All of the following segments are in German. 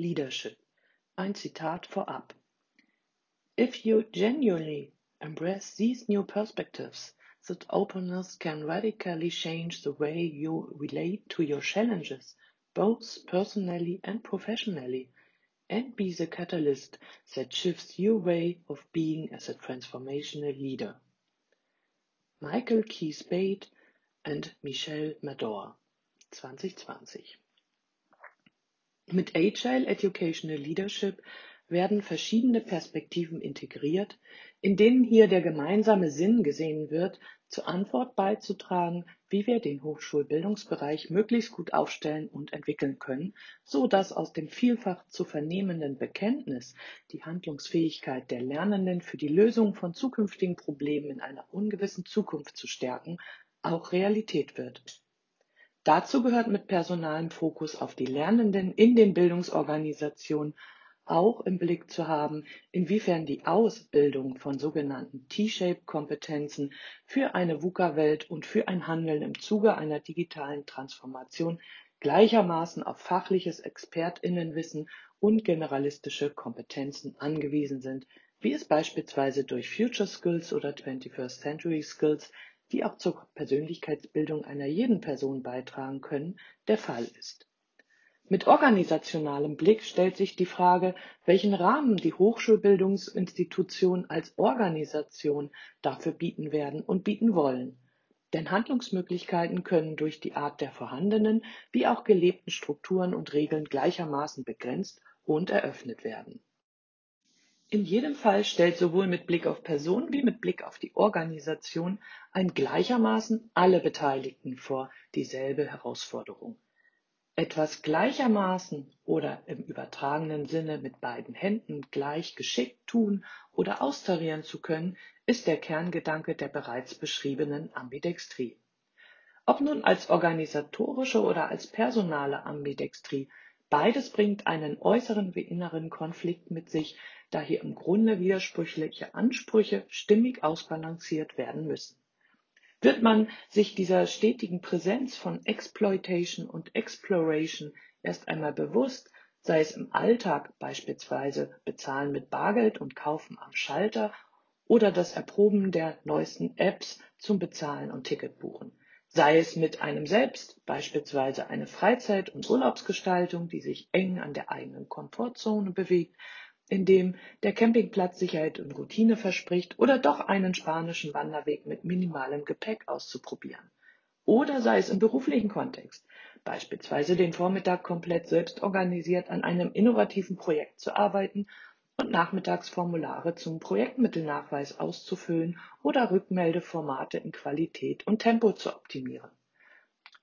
Leadership. Ein Zitat vorab. If you genuinely embrace these new perspectives, that openness can radically change the way you relate to your challenges, both personally and professionally, and be the catalyst that shifts your way of being as a transformational leader. Michael Key Spade and Michelle Mador 2020 Mit Agile Educational Leadership werden verschiedene Perspektiven integriert, in denen hier der gemeinsame Sinn gesehen wird, zur Antwort beizutragen, wie wir den Hochschulbildungsbereich möglichst gut aufstellen und entwickeln können, so dass aus dem vielfach zu vernehmenden Bekenntnis, die Handlungsfähigkeit der Lernenden für die Lösung von zukünftigen Problemen in einer ungewissen Zukunft zu stärken, auch Realität wird. Dazu gehört mit personalem Fokus auf die Lernenden in den Bildungsorganisationen auch im Blick zu haben, inwiefern die Ausbildung von sogenannten T-Shape-Kompetenzen für eine VUCA-Welt und für ein Handeln im Zuge einer digitalen Transformation gleichermaßen auf fachliches Expertinnenwissen und generalistische Kompetenzen angewiesen sind, wie es beispielsweise durch Future Skills oder 21st Century Skills die auch zur Persönlichkeitsbildung einer jeden Person beitragen können, der Fall ist. Mit organisationalem Blick stellt sich die Frage, welchen Rahmen die Hochschulbildungsinstitutionen als Organisation dafür bieten werden und bieten wollen. Denn Handlungsmöglichkeiten können durch die Art der vorhandenen wie auch gelebten Strukturen und Regeln gleichermaßen begrenzt und eröffnet werden. In jedem Fall stellt sowohl mit Blick auf Person wie mit Blick auf die Organisation ein gleichermaßen alle Beteiligten vor dieselbe Herausforderung. Etwas gleichermaßen oder im übertragenen Sinne mit beiden Händen gleich geschickt tun oder austarieren zu können, ist der Kerngedanke der bereits beschriebenen Ambidextrie. Ob nun als organisatorische oder als personale Ambidextrie, beides bringt einen äußeren wie inneren Konflikt mit sich, da hier im Grunde widersprüchliche Ansprüche stimmig ausbalanciert werden müssen. Wird man sich dieser stetigen Präsenz von Exploitation und Exploration erst einmal bewusst, sei es im Alltag beispielsweise Bezahlen mit Bargeld und Kaufen am Schalter oder das Erproben der neuesten Apps zum Bezahlen und Ticketbuchen, sei es mit einem selbst beispielsweise eine Freizeit- und Urlaubsgestaltung, die sich eng an der eigenen Komfortzone bewegt, in dem der Campingplatz Sicherheit und Routine verspricht oder doch einen spanischen Wanderweg mit minimalem Gepäck auszuprobieren. Oder sei es im beruflichen Kontext, beispielsweise den Vormittag komplett selbst organisiert an einem innovativen Projekt zu arbeiten und nachmittags Formulare zum Projektmittelnachweis auszufüllen oder Rückmeldeformate in Qualität und Tempo zu optimieren.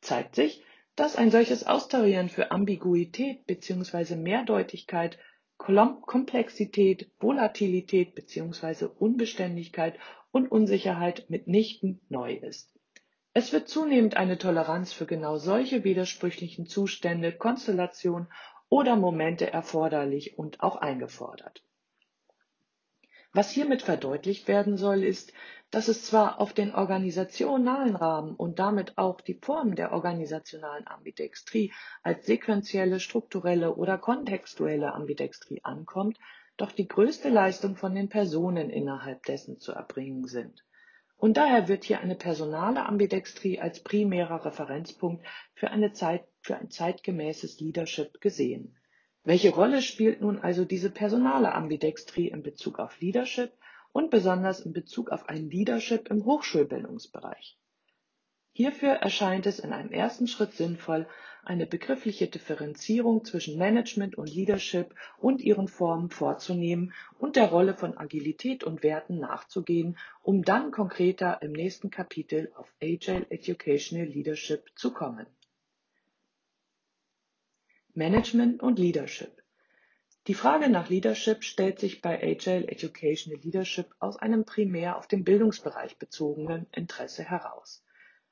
Zeigt sich, dass ein solches Austarieren für Ambiguität bzw. Mehrdeutigkeit Komplexität, Volatilität bzw. Unbeständigkeit und Unsicherheit mitnichten neu ist. Es wird zunehmend eine Toleranz für genau solche widersprüchlichen Zustände, Konstellationen oder Momente erforderlich und auch eingefordert. Was hiermit verdeutlicht werden soll, ist, dass es zwar auf den organisationalen Rahmen und damit auch die Form der organisationalen Ambidextrie als sequentielle, strukturelle oder kontextuelle Ambidextrie ankommt, doch die größte Leistung von den Personen innerhalb dessen zu erbringen sind. Und daher wird hier eine personale Ambidextrie als primärer Referenzpunkt für, eine Zeit, für ein zeitgemäßes Leadership gesehen. Welche Rolle spielt nun also diese personale Ambidextrie in Bezug auf Leadership und besonders in Bezug auf ein Leadership im Hochschulbildungsbereich. Hierfür erscheint es in einem ersten Schritt sinnvoll, eine begriffliche Differenzierung zwischen Management und Leadership und ihren Formen vorzunehmen und der Rolle von Agilität und Werten nachzugehen, um dann konkreter im nächsten Kapitel auf Agile Educational Leadership zu kommen. Management und Leadership die Frage nach Leadership stellt sich bei Agile Educational Leadership aus einem primär auf den Bildungsbereich bezogenen Interesse heraus.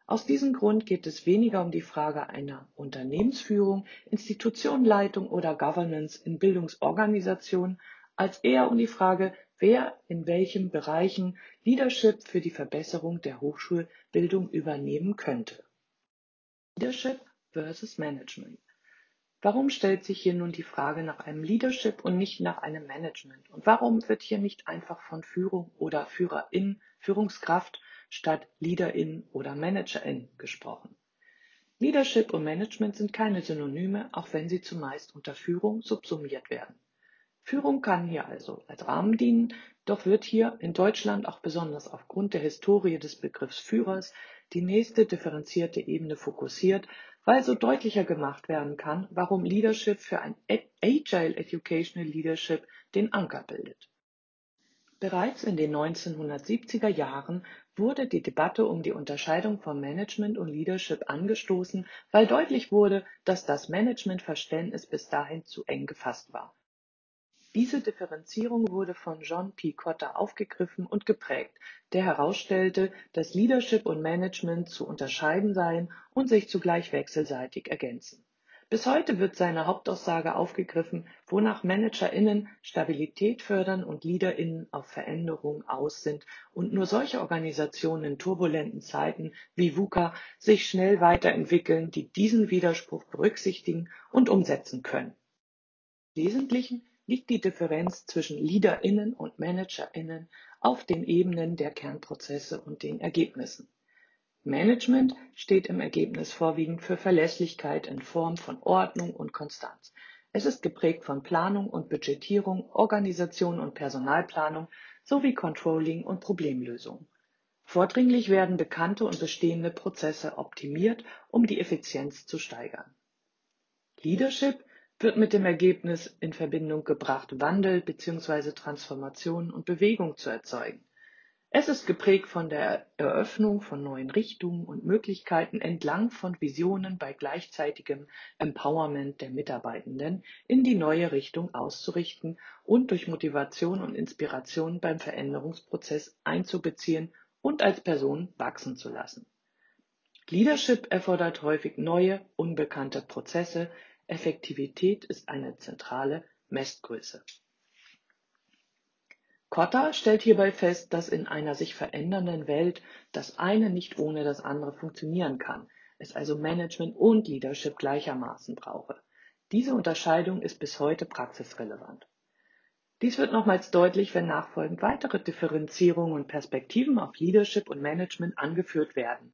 Aus diesem Grund geht es weniger um die Frage einer Unternehmensführung, Institutionenleitung oder Governance in Bildungsorganisationen, als eher um die Frage, wer in welchen Bereichen Leadership für die Verbesserung der Hochschulbildung übernehmen könnte. Leadership versus Management. Warum stellt sich hier nun die Frage nach einem Leadership und nicht nach einem Management? Und warum wird hier nicht einfach von Führung oder Führerin, Führungskraft statt Leaderin oder Managerin gesprochen? Leadership und Management sind keine Synonyme, auch wenn sie zumeist unter Führung subsumiert werden. Führung kann hier also als Rahmen dienen, doch wird hier in Deutschland auch besonders aufgrund der Historie des Begriffs Führers die nächste differenzierte Ebene fokussiert, weil so deutlicher gemacht werden kann, warum Leadership für ein Agile Educational Leadership den Anker bildet. Bereits in den 1970er Jahren wurde die Debatte um die Unterscheidung von Management und Leadership angestoßen, weil deutlich wurde, dass das Managementverständnis bis dahin zu eng gefasst war. Diese Differenzierung wurde von John P. Cotter aufgegriffen und geprägt, der herausstellte, dass Leadership und Management zu unterscheiden seien und sich zugleich wechselseitig ergänzen. Bis heute wird seine Hauptaussage aufgegriffen, wonach ManagerInnen Stabilität fördern und LeaderInnen auf Veränderung aus sind und nur solche Organisationen in turbulenten Zeiten wie VUCA sich schnell weiterentwickeln, die diesen Widerspruch berücksichtigen und umsetzen können. Im Wesentlichen liegt die Differenz zwischen LeaderInnen und ManagerInnen auf den Ebenen der Kernprozesse und den Ergebnissen. Management steht im Ergebnis vorwiegend für Verlässlichkeit in Form von Ordnung und Konstanz. Es ist geprägt von Planung und Budgetierung, Organisation und Personalplanung sowie Controlling und Problemlösung. Vordringlich werden bekannte und bestehende Prozesse optimiert, um die Effizienz zu steigern. Leadership wird mit dem Ergebnis in Verbindung gebracht, Wandel bzw. Transformation und Bewegung zu erzeugen. Es ist geprägt von der Eröffnung von neuen Richtungen und Möglichkeiten entlang von Visionen bei gleichzeitigem Empowerment der Mitarbeitenden in die neue Richtung auszurichten und durch Motivation und Inspiration beim Veränderungsprozess einzubeziehen und als Person wachsen zu lassen. Leadership erfordert häufig neue, unbekannte Prozesse, Effektivität ist eine zentrale Messgröße. Kotter stellt hierbei fest, dass in einer sich verändernden Welt das eine nicht ohne das andere funktionieren kann, es also Management und Leadership gleichermaßen brauche. Diese Unterscheidung ist bis heute praxisrelevant. Dies wird nochmals deutlich, wenn nachfolgend weitere Differenzierungen und Perspektiven auf Leadership und Management angeführt werden.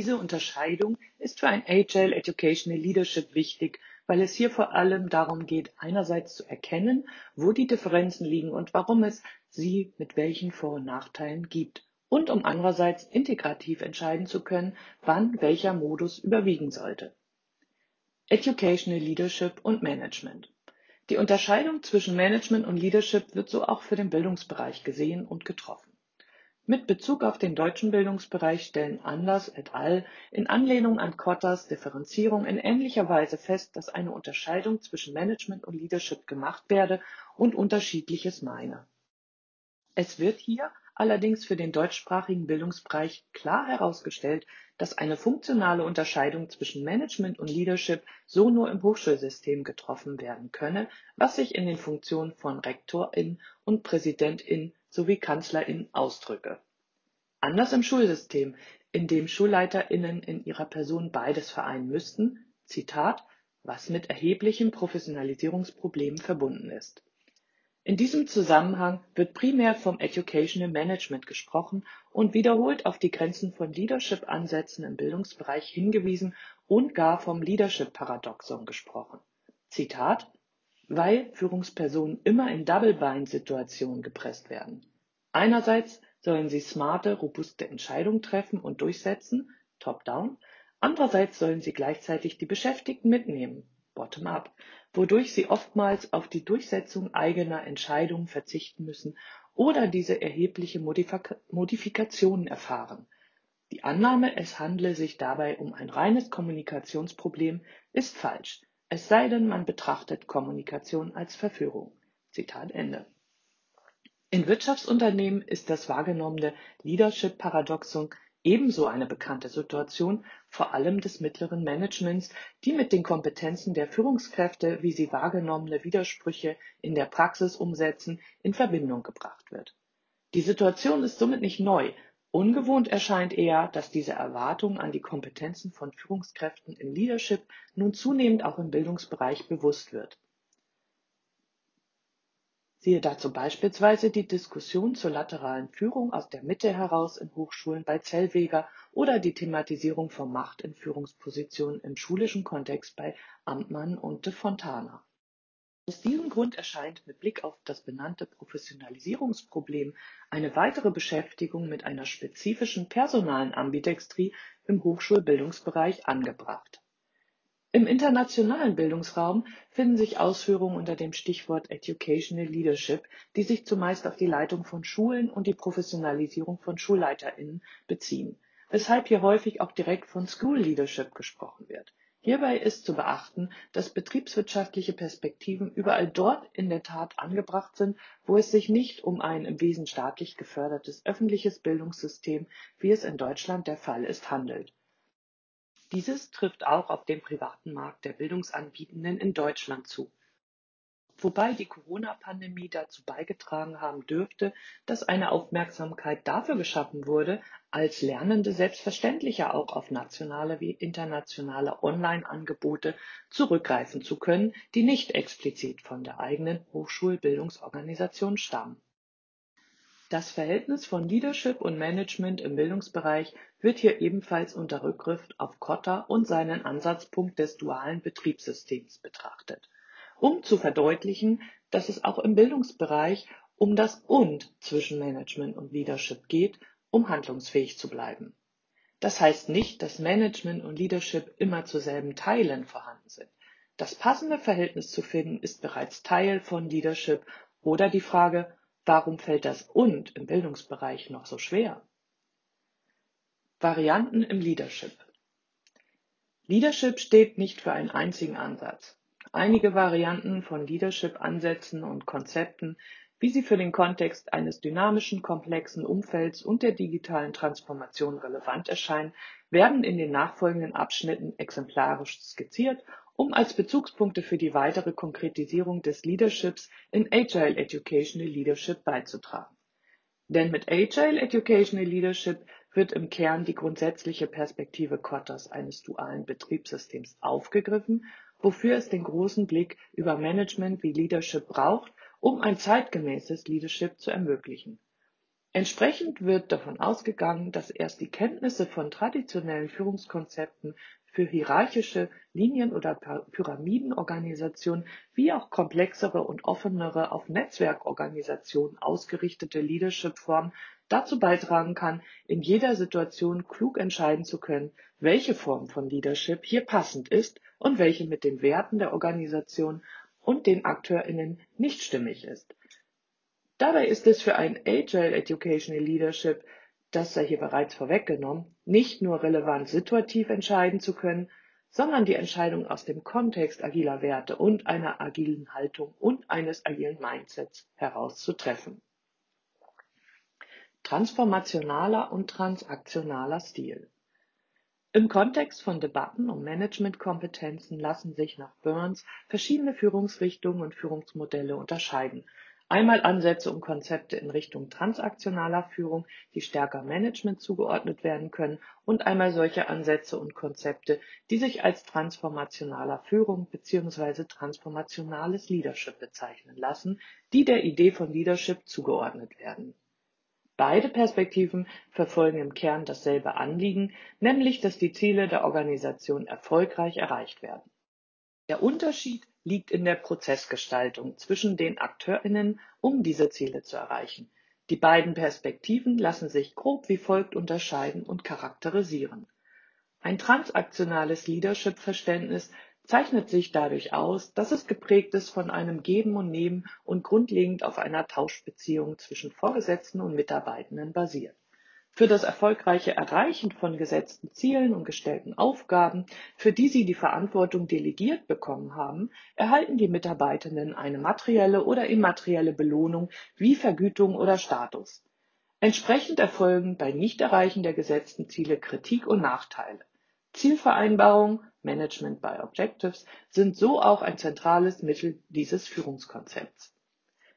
Diese Unterscheidung ist für ein Agile Educational Leadership wichtig, weil es hier vor allem darum geht, einerseits zu erkennen, wo die Differenzen liegen und warum es sie mit welchen Vor- und Nachteilen gibt und um andererseits integrativ entscheiden zu können, wann welcher Modus überwiegen sollte. Educational Leadership und Management. Die Unterscheidung zwischen Management und Leadership wird so auch für den Bildungsbereich gesehen und getroffen. Mit Bezug auf den deutschen Bildungsbereich stellen Anders et al. in Anlehnung an Kotters Differenzierung in ähnlicher Weise fest, dass eine Unterscheidung zwischen Management und Leadership gemacht werde und Unterschiedliches meine. Es wird hier allerdings für den deutschsprachigen Bildungsbereich klar herausgestellt, dass eine funktionale Unterscheidung zwischen Management und Leadership so nur im Hochschulsystem getroffen werden könne, was sich in den Funktionen von Rektorin und Präsidentin sowie KanzlerInnen ausdrücke. Anders im Schulsystem, in dem SchulleiterInnen in ihrer Person beides vereinen müssten, Zitat, was mit erheblichen Professionalisierungsproblemen verbunden ist. In diesem Zusammenhang wird primär vom Educational Management gesprochen und wiederholt auf die Grenzen von Leadership-Ansätzen im Bildungsbereich hingewiesen und gar vom Leadership-Paradoxon gesprochen. Zitat weil Führungspersonen immer in Double-Bind-Situationen gepresst werden. Einerseits sollen sie smarte, robuste Entscheidungen treffen und durchsetzen, top-down, andererseits sollen sie gleichzeitig die Beschäftigten mitnehmen, bottom-up, wodurch sie oftmals auf die Durchsetzung eigener Entscheidungen verzichten müssen oder diese erhebliche Modifika Modifikationen erfahren. Die Annahme, es handle sich dabei um ein reines Kommunikationsproblem, ist falsch es sei denn, man betrachtet Kommunikation als Verführung. Zitat Ende. In Wirtschaftsunternehmen ist das wahrgenommene Leadership-Paradoxon ebenso eine bekannte Situation, vor allem des mittleren Managements, die mit den Kompetenzen der Führungskräfte, wie sie wahrgenommene Widersprüche in der Praxis umsetzen, in Verbindung gebracht wird. Die Situation ist somit nicht neu, Ungewohnt erscheint eher, dass diese Erwartung an die Kompetenzen von Führungskräften im Leadership nun zunehmend auch im Bildungsbereich bewusst wird. Siehe dazu beispielsweise die Diskussion zur lateralen Führung aus der Mitte heraus in Hochschulen bei Zellweger oder die Thematisierung von Macht in Führungspositionen im schulischen Kontext bei Amtmann und de Fontana. Aus diesem Grund erscheint mit Blick auf das benannte Professionalisierungsproblem eine weitere Beschäftigung mit einer spezifischen personalen Ambidextrie im Hochschulbildungsbereich angebracht. Im internationalen Bildungsraum finden sich Ausführungen unter dem Stichwort Educational Leadership, die sich zumeist auf die Leitung von Schulen und die Professionalisierung von SchulleiterInnen beziehen, weshalb hier häufig auch direkt von School Leadership gesprochen wird Hierbei ist zu beachten, dass betriebswirtschaftliche Perspektiven überall dort in der Tat angebracht sind, wo es sich nicht um ein im Wesen staatlich gefördertes öffentliches Bildungssystem, wie es in Deutschland der Fall ist, handelt. Dieses trifft auch auf den privaten Markt der Bildungsanbietenden in Deutschland zu wobei die Corona-Pandemie dazu beigetragen haben dürfte, dass eine Aufmerksamkeit dafür geschaffen wurde, als Lernende selbstverständlicher auch auf nationale wie internationale Online-Angebote zurückgreifen zu können, die nicht explizit von der eigenen Hochschulbildungsorganisation stammen. Das Verhältnis von Leadership und Management im Bildungsbereich wird hier ebenfalls unter Rückgriff auf Kotter und seinen Ansatzpunkt des dualen Betriebssystems betrachtet um zu verdeutlichen, dass es auch im Bildungsbereich um das Und zwischen Management und Leadership geht, um handlungsfähig zu bleiben. Das heißt nicht, dass Management und Leadership immer zu selben Teilen vorhanden sind. Das passende Verhältnis zu finden ist bereits Teil von Leadership oder die Frage, warum fällt das Und im Bildungsbereich noch so schwer? Varianten im Leadership. Leadership steht nicht für einen einzigen Ansatz. Einige Varianten von Leadership-Ansätzen und Konzepten, wie sie für den Kontext eines dynamischen, komplexen Umfelds und der digitalen Transformation relevant erscheinen, werden in den nachfolgenden Abschnitten exemplarisch skizziert, um als Bezugspunkte für die weitere Konkretisierung des Leaderships in Agile Educational Leadership beizutragen. Denn mit Agile Educational Leadership wird im Kern die grundsätzliche Perspektive Kotters eines dualen Betriebssystems aufgegriffen wofür es den großen Blick über Management wie Leadership braucht, um ein zeitgemäßes Leadership zu ermöglichen. Entsprechend wird davon ausgegangen, dass erst die Kenntnisse von traditionellen Führungskonzepten für hierarchische Linien- oder Pyramidenorganisationen wie auch komplexere und offenere auf Netzwerkorganisationen ausgerichtete Leadership-Formen dazu beitragen kann, in jeder Situation klug entscheiden zu können, welche Form von Leadership hier passend ist und welche mit den Werten der Organisation und den AkteurInnen nicht stimmig ist. Dabei ist es für ein Agile Educational Leadership, das sei hier bereits vorweggenommen, nicht nur relevant situativ entscheiden zu können, sondern die Entscheidung aus dem Kontext agiler Werte und einer agilen Haltung und eines agilen Mindsets heraus zu treffen. Transformationaler und transaktionaler Stil. Im Kontext von Debatten um Managementkompetenzen lassen sich nach Burns verschiedene Führungsrichtungen und Führungsmodelle unterscheiden. Einmal Ansätze und Konzepte in Richtung transaktionaler Führung, die stärker Management zugeordnet werden können, und einmal solche Ansätze und Konzepte, die sich als transformationaler Führung bzw. transformationales Leadership bezeichnen lassen, die der Idee von Leadership zugeordnet werden Beide Perspektiven verfolgen im Kern dasselbe Anliegen, nämlich dass die Ziele der Organisation erfolgreich erreicht werden. Der Unterschied liegt in der Prozessgestaltung zwischen den Akteurinnen, um diese Ziele zu erreichen. Die beiden Perspektiven lassen sich grob wie folgt unterscheiden und charakterisieren. Ein transaktionales Leadership-Verständnis zeichnet sich dadurch aus, dass es geprägt ist von einem Geben und Nehmen und grundlegend auf einer Tauschbeziehung zwischen Vorgesetzten und Mitarbeitenden basiert. Für das erfolgreiche Erreichen von gesetzten Zielen und gestellten Aufgaben, für die sie die Verantwortung delegiert bekommen haben, erhalten die Mitarbeitenden eine materielle oder immaterielle Belohnung wie Vergütung oder Status. Entsprechend erfolgen bei Nichterreichen der gesetzten Ziele Kritik und Nachteile. Zielvereinbarung (Management by Objectives) sind so auch ein zentrales Mittel dieses Führungskonzepts.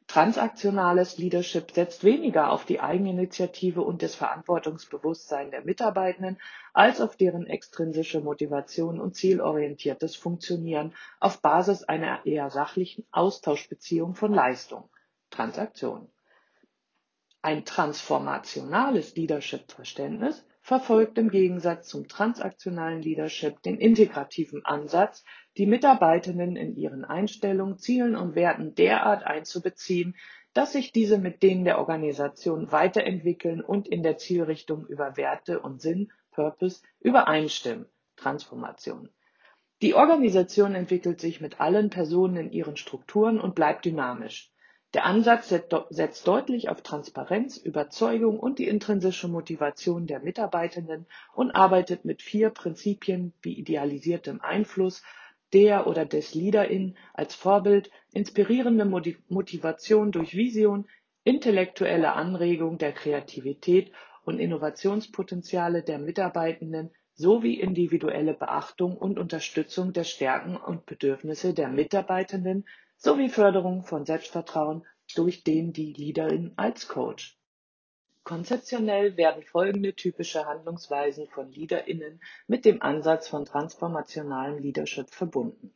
Transaktionales Leadership setzt weniger auf die Eigeninitiative und das Verantwortungsbewusstsein der Mitarbeitenden als auf deren extrinsische Motivation und zielorientiertes Funktionieren auf Basis einer eher sachlichen Austauschbeziehung von Leistung (Transaktion). Ein transformationales Leadership-Verständnis verfolgt im Gegensatz zum transaktionalen Leadership den integrativen Ansatz, die Mitarbeitenden in ihren Einstellungen, Zielen und Werten derart einzubeziehen, dass sich diese mit denen der Organisation weiterentwickeln und in der Zielrichtung über Werte und Sinn (Purpose) übereinstimmen (Transformation). Die Organisation entwickelt sich mit allen Personen in ihren Strukturen und bleibt dynamisch der Ansatz setzt deutlich auf Transparenz, Überzeugung und die intrinsische Motivation der Mitarbeitenden und arbeitet mit vier Prinzipien wie idealisiertem Einfluss der oder des Leader-in als Vorbild, inspirierende Motivation durch Vision, intellektuelle Anregung der Kreativität und Innovationspotenziale der Mitarbeitenden sowie individuelle Beachtung und Unterstützung der Stärken und Bedürfnisse der Mitarbeitenden sowie Förderung von Selbstvertrauen durch den die Leaderin als Coach. Konzeptionell werden folgende typische Handlungsweisen von LeaderInnen mit dem Ansatz von transformationalem Leadership verbunden.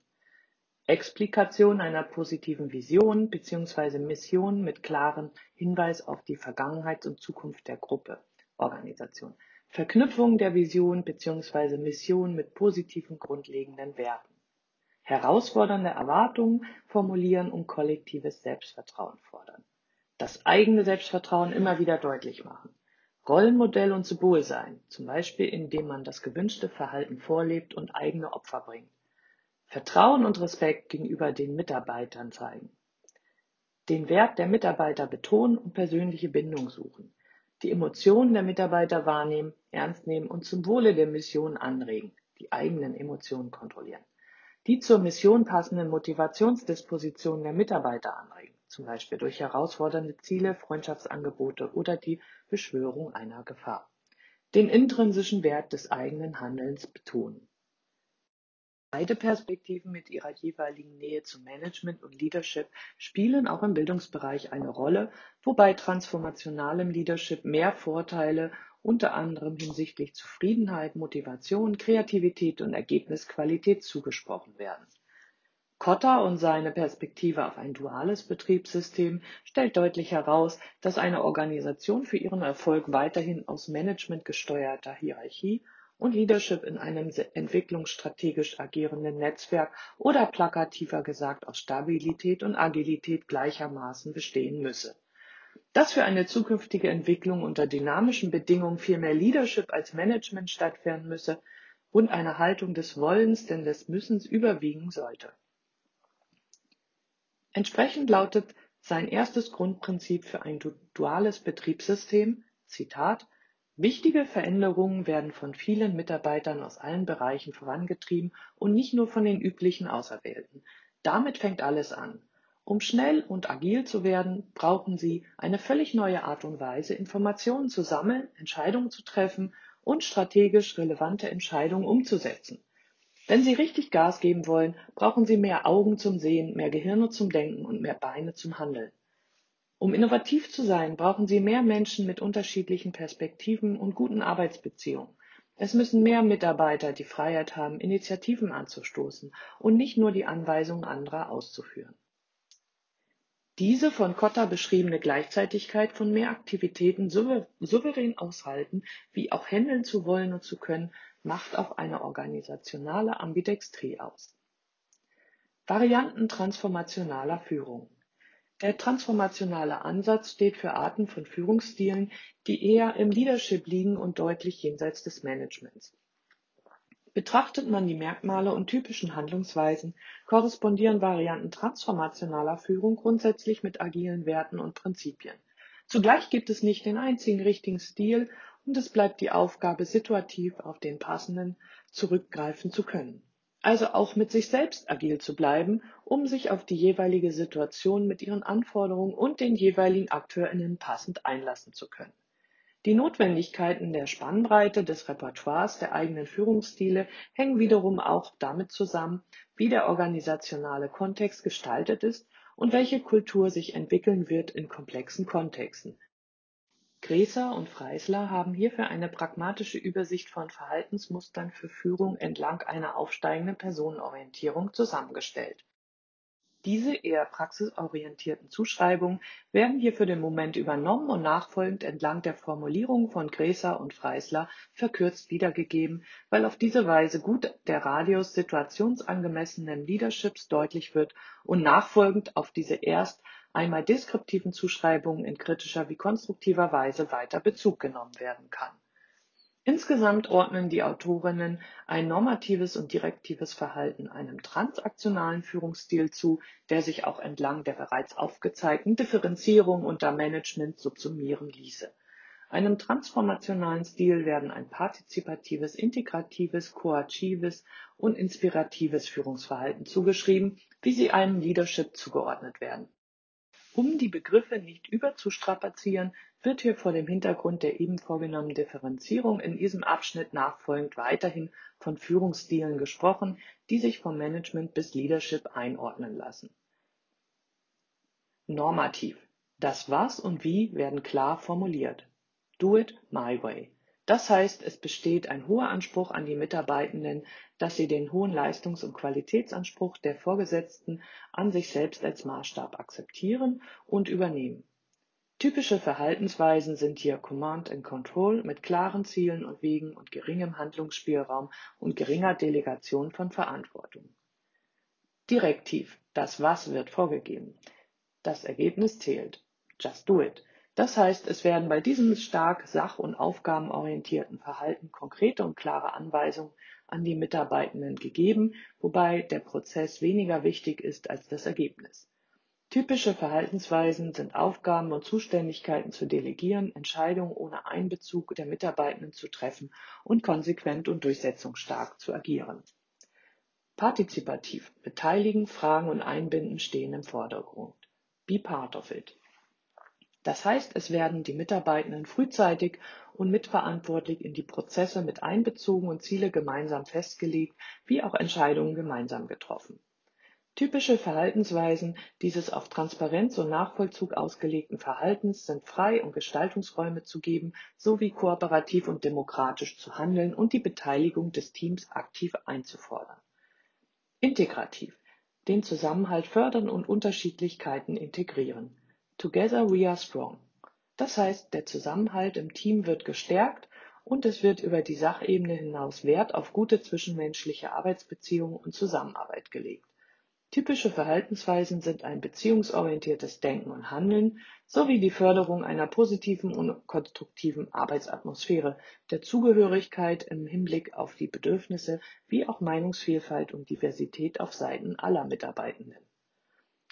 Explikation einer positiven Vision bzw. Mission mit klarem Hinweis auf die Vergangenheit und Zukunft der Gruppe, Organisation. Verknüpfung der Vision bzw. Mission mit positiven grundlegenden Werten herausfordernde Erwartungen formulieren und kollektives Selbstvertrauen fordern. Das eigene Selbstvertrauen immer wieder deutlich machen. Rollenmodell und Symbol sein, zum Beispiel indem man das gewünschte Verhalten vorlebt und eigene Opfer bringt. Vertrauen und Respekt gegenüber den Mitarbeitern zeigen. Den Wert der Mitarbeiter betonen und persönliche Bindung suchen. Die Emotionen der Mitarbeiter wahrnehmen, ernst nehmen und zum Wohle der Mission anregen. Die eigenen Emotionen kontrollieren die zur Mission passenden Motivationsdispositionen der Mitarbeiter anregen, zum Beispiel durch herausfordernde Ziele, Freundschaftsangebote oder die Beschwörung einer Gefahr. Den intrinsischen Wert des eigenen Handelns betonen. Beide Perspektiven mit ihrer jeweiligen Nähe zu Management und Leadership spielen auch im Bildungsbereich eine Rolle, wobei transformationalem Leadership mehr Vorteile unter anderem hinsichtlich Zufriedenheit, Motivation, Kreativität und Ergebnisqualität zugesprochen werden. Kotter und seine Perspektive auf ein duales Betriebssystem stellt deutlich heraus, dass eine Organisation für ihren Erfolg weiterhin aus Management gesteuerter Hierarchie und Leadership in einem entwicklungsstrategisch agierenden Netzwerk oder plakativer gesagt aus Stabilität und Agilität gleichermaßen bestehen müsse dass für eine zukünftige Entwicklung unter dynamischen Bedingungen viel mehr Leadership als Management stattfinden müsse und eine Haltung des Wollens, denn des Müssens überwiegen sollte. Entsprechend lautet sein erstes Grundprinzip für ein duales Betriebssystem, Zitat, Wichtige Veränderungen werden von vielen Mitarbeitern aus allen Bereichen vorangetrieben und nicht nur von den üblichen Auserwählten. Damit fängt alles an. Um schnell und agil zu werden, brauchen Sie eine völlig neue Art und Weise, Informationen zu sammeln, Entscheidungen zu treffen und strategisch relevante Entscheidungen umzusetzen. Wenn Sie richtig Gas geben wollen, brauchen Sie mehr Augen zum Sehen, mehr Gehirne zum Denken und mehr Beine zum Handeln. Um innovativ zu sein, brauchen Sie mehr Menschen mit unterschiedlichen Perspektiven und guten Arbeitsbeziehungen. Es müssen mehr Mitarbeiter die Freiheit haben, Initiativen anzustoßen und nicht nur die Anweisungen anderer auszuführen. Diese von Kotter beschriebene Gleichzeitigkeit von mehr Aktivitäten souverän aushalten wie auch handeln zu wollen und zu können, macht auch eine organisationale Ambidextrie aus. Varianten transformationaler Führung Der transformationale Ansatz steht für Arten von Führungsstilen, die eher im Leadership liegen und deutlich jenseits des Managements. Betrachtet man die Merkmale und typischen Handlungsweisen, korrespondieren Varianten transformationaler Führung grundsätzlich mit agilen Werten und Prinzipien. Zugleich gibt es nicht den einzigen richtigen Stil und es bleibt die Aufgabe, situativ auf den passenden zurückgreifen zu können. Also auch mit sich selbst agil zu bleiben, um sich auf die jeweilige Situation mit ihren Anforderungen und den jeweiligen AkteurInnen passend einlassen zu können. Die Notwendigkeiten der Spannbreite des Repertoires der eigenen Führungsstile hängen wiederum auch damit zusammen, wie der organisationale Kontext gestaltet ist und welche Kultur sich entwickeln wird in komplexen Kontexten. Gräser und Freisler haben hierfür eine pragmatische Übersicht von Verhaltensmustern für Führung entlang einer aufsteigenden Personenorientierung zusammengestellt. Diese eher praxisorientierten Zuschreibungen werden hier für den Moment übernommen und nachfolgend entlang der Formulierungen von Gräser und Freisler verkürzt wiedergegeben, weil auf diese Weise gut der Radius situationsangemessenen Leaderships deutlich wird und nachfolgend auf diese erst einmal deskriptiven Zuschreibungen in kritischer wie konstruktiver Weise weiter Bezug genommen werden kann Insgesamt ordnen die Autorinnen ein normatives und direktives Verhalten einem transaktionalen Führungsstil zu, der sich auch entlang der bereits aufgezeigten Differenzierung unter Management subsumieren ließe. Einem transformationalen Stil werden ein partizipatives, integratives, koachives und inspiratives Führungsverhalten zugeschrieben, wie sie einem Leadership zugeordnet werden um die Begriffe nicht überzustrapazieren, wird hier vor dem Hintergrund der eben vorgenommenen Differenzierung in diesem Abschnitt nachfolgend weiterhin von Führungsstilen gesprochen, die sich vom Management bis Leadership einordnen lassen. Normativ. Das Was und Wie werden klar formuliert. Do it my way. Das heißt, es besteht ein hoher Anspruch an die Mitarbeitenden, dass sie den hohen Leistungs- und Qualitätsanspruch der Vorgesetzten an sich selbst als Maßstab akzeptieren und übernehmen. Typische Verhaltensweisen sind hier Command and Control mit klaren Zielen und Wegen und geringem Handlungsspielraum und geringer Delegation von Verantwortung. Direktiv. Das Was wird vorgegeben. Das Ergebnis zählt. Just do it. Das heißt, es werden bei diesem stark sach- und aufgabenorientierten Verhalten konkrete und klare Anweisungen an die Mitarbeitenden gegeben, wobei der Prozess weniger wichtig ist als das Ergebnis. Typische Verhaltensweisen sind Aufgaben und Zuständigkeiten zu delegieren, Entscheidungen ohne Einbezug der Mitarbeitenden zu treffen und konsequent und durchsetzungsstark zu agieren. Partizipativ beteiligen, fragen und einbinden stehen im Vordergrund. Be part of it. Das heißt, es werden die Mitarbeitenden frühzeitig und mitverantwortlich in die Prozesse mit einbezogen und Ziele gemeinsam festgelegt, wie auch Entscheidungen gemeinsam getroffen. Typische Verhaltensweisen dieses auf Transparenz und Nachvollzug ausgelegten Verhaltens sind Frei- und Gestaltungsräume zu geben, sowie kooperativ und demokratisch zu handeln und die Beteiligung des Teams aktiv einzufordern. Integrativ den Zusammenhalt fördern und Unterschiedlichkeiten integrieren. Together we are strong. Das heißt, der Zusammenhalt im Team wird gestärkt und es wird über die Sachebene hinaus Wert auf gute zwischenmenschliche Arbeitsbeziehungen und Zusammenarbeit gelegt. Typische Verhaltensweisen sind ein beziehungsorientiertes Denken und Handeln sowie die Förderung einer positiven und konstruktiven Arbeitsatmosphäre, der Zugehörigkeit im Hinblick auf die Bedürfnisse wie auch Meinungsvielfalt und Diversität auf Seiten aller Mitarbeitenden.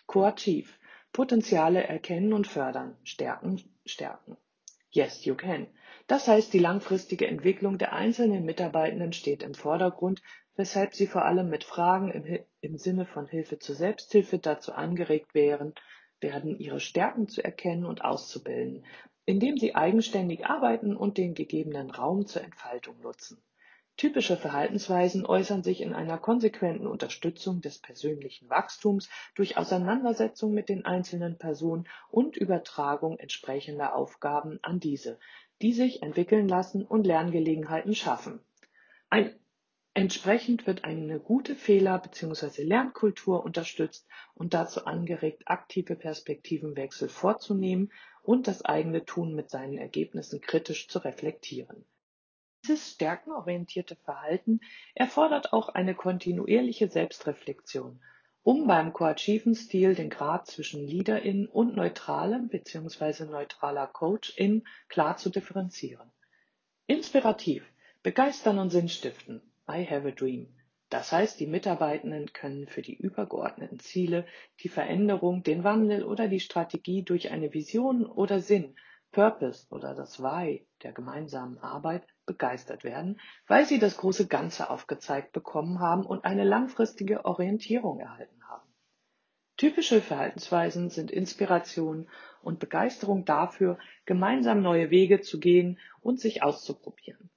Coachieve Potenziale erkennen und fördern, stärken, stärken. Yes, you can. Das heißt, die langfristige Entwicklung der einzelnen Mitarbeitenden steht im Vordergrund, weshalb sie vor allem mit Fragen im, im Sinne von Hilfe zur Selbsthilfe dazu angeregt wären, werden, ihre Stärken zu erkennen und auszubilden, indem sie eigenständig arbeiten und den gegebenen Raum zur Entfaltung nutzen. Typische Verhaltensweisen äußern sich in einer konsequenten Unterstützung des persönlichen Wachstums durch Auseinandersetzung mit den einzelnen Personen und Übertragung entsprechender Aufgaben an diese, die sich entwickeln lassen und Lerngelegenheiten schaffen. Ein Entsprechend wird eine gute Fehler- bzw. Lernkultur unterstützt und dazu angeregt, aktive Perspektivenwechsel vorzunehmen und das eigene Tun mit seinen Ergebnissen kritisch zu reflektieren. Dieses stärkenorientierte Verhalten erfordert auch eine kontinuierliche Selbstreflexion, um beim koachiven Stil den Grad zwischen Leaderin und neutralem bzw. neutraler Coachin klar zu differenzieren. Inspirativ, begeistern und sinnstiften. I have a dream. Das heißt, die Mitarbeitenden können für die übergeordneten Ziele, die Veränderung, den Wandel oder die Strategie durch eine Vision oder Sinn Purpose oder das Why der gemeinsamen Arbeit begeistert werden, weil sie das große Ganze aufgezeigt bekommen haben und eine langfristige Orientierung erhalten haben. Typische Verhaltensweisen sind Inspiration und Begeisterung dafür, gemeinsam neue Wege zu gehen und sich auszuprobieren.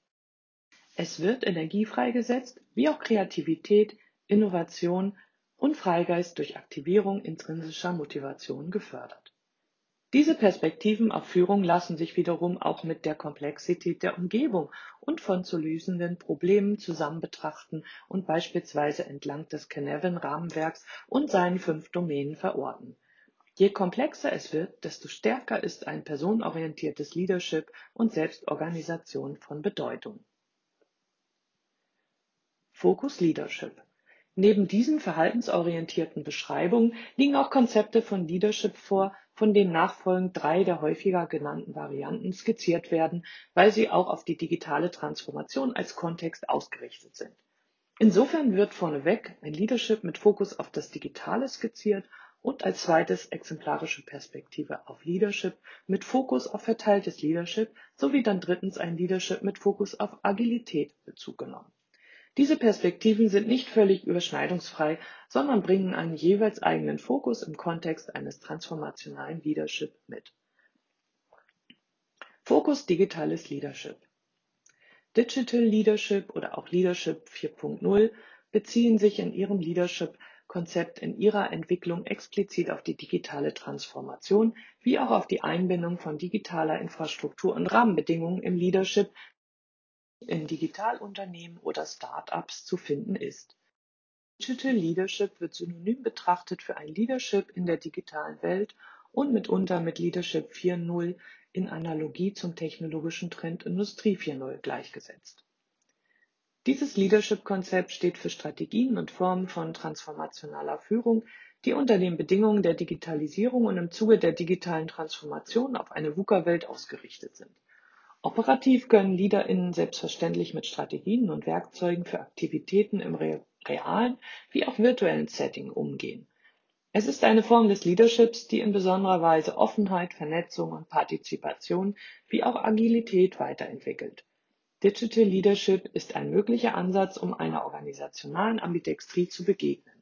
Es wird Energie freigesetzt, wie auch Kreativität, Innovation und Freigeist durch Aktivierung intrinsischer Motivation gefördert. Diese Perspektiven auf Führung lassen sich wiederum auch mit der Komplexität der Umgebung und von zu lösenden Problemen zusammen betrachten und beispielsweise entlang des Cynefin-Rahmenwerks und seinen fünf Domänen verorten. Je komplexer es wird, desto stärker ist ein personenorientiertes Leadership und Selbstorganisation von Bedeutung. Fokus Leadership Neben diesen verhaltensorientierten Beschreibungen liegen auch Konzepte von Leadership vor, von denen nachfolgend drei der häufiger genannten Varianten skizziert werden, weil sie auch auf die digitale Transformation als Kontext ausgerichtet sind. Insofern wird vorneweg ein Leadership mit Fokus auf das Digitale skizziert und als zweites exemplarische Perspektive auf Leadership mit Fokus auf verteiltes Leadership sowie dann drittens ein Leadership mit Fokus auf Agilität Bezug genommen. Diese Perspektiven sind nicht völlig überschneidungsfrei, sondern bringen einen jeweils eigenen Fokus im Kontext eines transformationalen Leadership mit. Fokus digitales Leadership. Digital Leadership oder auch Leadership 4.0 beziehen sich in ihrem Leadership-Konzept in ihrer Entwicklung explizit auf die digitale Transformation wie auch auf die Einbindung von digitaler Infrastruktur und Rahmenbedingungen im Leadership in Digitalunternehmen oder Start-ups zu finden ist. Digital Leadership wird synonym betrachtet für ein Leadership in der digitalen Welt und mitunter mit Leadership 4.0 in Analogie zum technologischen Trend Industrie 4.0 gleichgesetzt. Dieses Leadership-Konzept steht für Strategien und Formen von transformationaler Führung, die unter den Bedingungen der Digitalisierung und im Zuge der digitalen Transformation auf eine VUCA-Welt ausgerichtet sind. Operativ können LeaderInnen selbstverständlich mit Strategien und Werkzeugen für Aktivitäten im realen wie auch virtuellen Setting umgehen. Es ist eine Form des Leaderships, die in besonderer Weise Offenheit, Vernetzung und Partizipation wie auch Agilität weiterentwickelt. Digital Leadership ist ein möglicher Ansatz, um einer organisationalen Ambidextrie zu begegnen.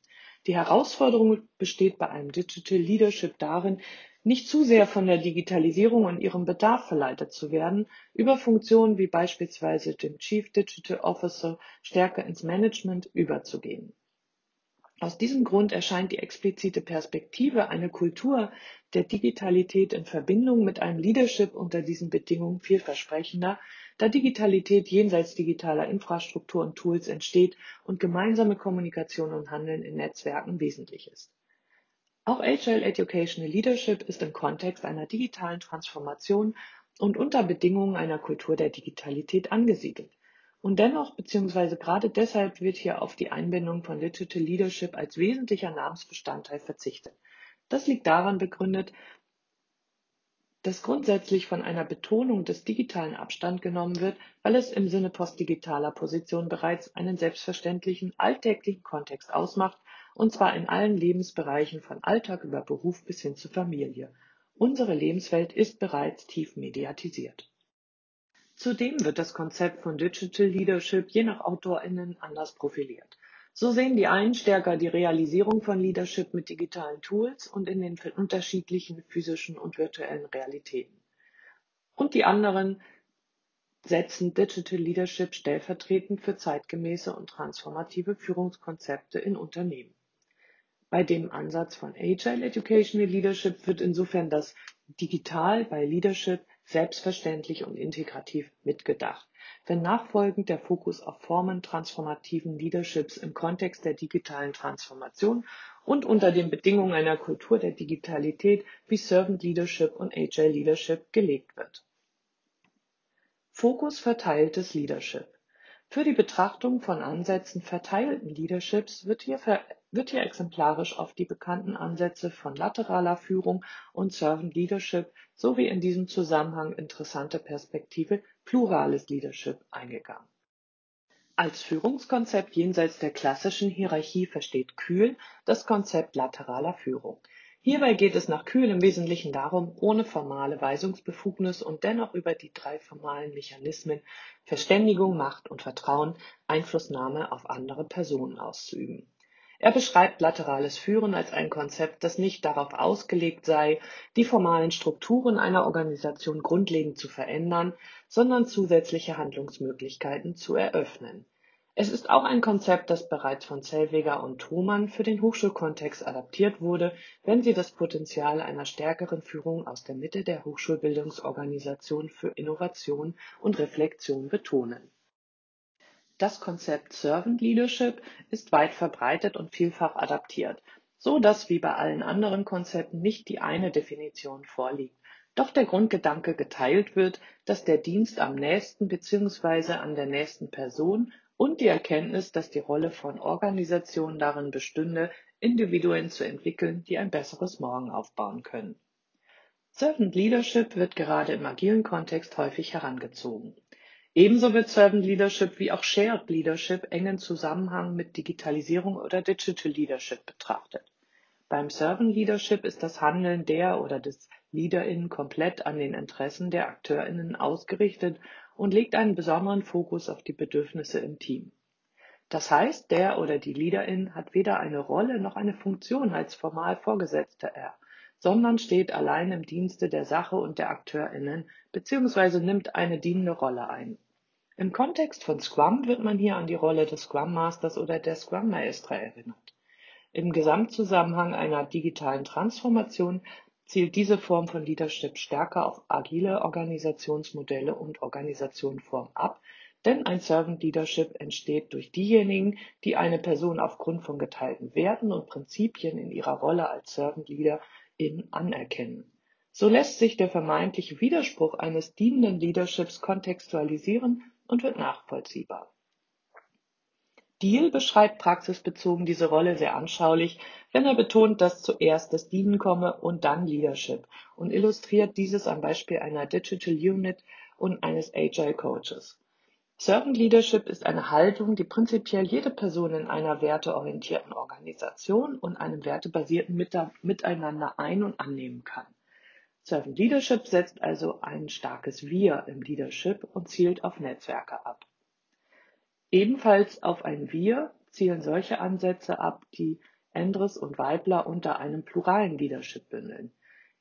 Die Herausforderung besteht bei einem Digital Leadership darin, nicht zu sehr von der Digitalisierung und ihrem Bedarf verleitet zu werden, über Funktionen wie beispielsweise dem Chief Digital Officer stärker ins Management überzugehen. Aus diesem Grund erscheint die explizite Perspektive, eine Kultur der Digitalität in Verbindung mit einem Leadership unter diesen Bedingungen vielversprechender, da Digitalität jenseits digitaler Infrastruktur und Tools entsteht und gemeinsame Kommunikation und Handeln in Netzwerken wesentlich ist. Auch Agile Educational Leadership ist im Kontext einer digitalen Transformation und unter Bedingungen einer Kultur der Digitalität angesiedelt. Und dennoch bzw. gerade deshalb wird hier auf die Einbindung von Digital Leadership als wesentlicher Namensbestandteil verzichtet. Das liegt daran begründet, dass grundsätzlich von einer Betonung des digitalen Abstand genommen wird, weil es im Sinne postdigitaler Position bereits einen selbstverständlichen alltäglichen Kontext ausmacht, und zwar in allen Lebensbereichen von Alltag über Beruf bis hin zu Familie. Unsere Lebenswelt ist bereits tief mediatisiert. Zudem wird das Konzept von Digital Leadership je nach AutorInnen anders profiliert. So sehen die einen stärker die Realisierung von Leadership mit digitalen Tools und in den unterschiedlichen physischen und virtuellen Realitäten. Und die anderen setzen Digital Leadership stellvertretend für zeitgemäße und transformative Führungskonzepte in Unternehmen. Bei dem Ansatz von Agile Educational Leadership wird insofern das Digital bei Leadership selbstverständlich und integrativ mitgedacht. Wenn nachfolgend der Fokus auf Formen transformativen Leaderships im Kontext der digitalen Transformation und unter den Bedingungen einer Kultur der Digitalität wie Servant Leadership und Agile Leadership gelegt wird. Fokus verteiltes Leadership. Für die Betrachtung von Ansätzen verteilten Leaderships wird hier, wird hier exemplarisch auf die bekannten Ansätze von lateraler Führung und Servant Leadership sowie in diesem Zusammenhang interessante Perspektive plurales Leadership eingegangen. Als Führungskonzept jenseits der klassischen Hierarchie versteht Kühl das Konzept lateraler Führung. Hierbei geht es nach Kühl im Wesentlichen darum, ohne formale Weisungsbefugnis und dennoch über die drei formalen Mechanismen Verständigung, Macht und Vertrauen Einflussnahme auf andere Personen auszuüben. Er beschreibt laterales Führen als ein Konzept, das nicht darauf ausgelegt sei, die formalen Strukturen einer Organisation grundlegend zu verändern, sondern zusätzliche Handlungsmöglichkeiten zu eröffnen. Es ist auch ein Konzept, das bereits von Zellweger und Thomann für den Hochschulkontext adaptiert wurde, wenn sie das Potenzial einer stärkeren Führung aus der Mitte der Hochschulbildungsorganisation für Innovation und Reflexion betonen. Das Konzept Servant Leadership ist weit verbreitet und vielfach adaptiert, so dass wie bei allen anderen Konzepten nicht die eine Definition vorliegt, doch der Grundgedanke geteilt wird, dass der Dienst am nächsten bzw. an der nächsten Person und die Erkenntnis, dass die Rolle von Organisationen darin bestünde, Individuen zu entwickeln, die ein besseres Morgen aufbauen können. Servant Leadership wird gerade im agilen Kontext häufig herangezogen. Ebenso wird Servant Leadership wie auch Shared Leadership engen Zusammenhang mit Digitalisierung oder Digital Leadership betrachtet. Beim Servant Leadership ist das Handeln der oder des LeaderInnen komplett an den Interessen der AkteurInnen ausgerichtet und legt einen besonderen Fokus auf die Bedürfnisse im Team. Das heißt, der oder die Leaderin hat weder eine Rolle noch eine Funktion als formal Vorgesetzter er, sondern steht allein im Dienste der Sache und der AkteurInnen bzw. nimmt eine dienende Rolle ein. Im Kontext von Scrum wird man hier an die Rolle des Scrum Masters oder der Scrum Maestra erinnert. Im Gesamtzusammenhang einer digitalen Transformation zielt diese Form von Leadership stärker auf agile Organisationsmodelle und Organisationenform ab, denn ein Servant Leadership entsteht durch diejenigen, die eine Person aufgrund von geteilten Werten und Prinzipien in ihrer Rolle als Servant Leader in anerkennen. So lässt sich der vermeintliche Widerspruch eines dienenden Leaderships kontextualisieren und wird nachvollziehbar. Deal beschreibt praxisbezogen diese Rolle sehr anschaulich, wenn er betont, dass zuerst das Dienen komme und dann Leadership und illustriert dieses am Beispiel einer Digital Unit und eines Agile Coaches. Servant Leadership ist eine Haltung, die prinzipiell jede Person in einer werteorientierten Organisation und einem wertebasierten Miteinander ein- und annehmen kann. Servant Leadership setzt also ein starkes Wir im Leadership und zielt auf Netzwerke ab. Ebenfalls auf ein Wir zielen solche Ansätze ab, die Endres und Weibler unter einem pluralen Leadership bündeln.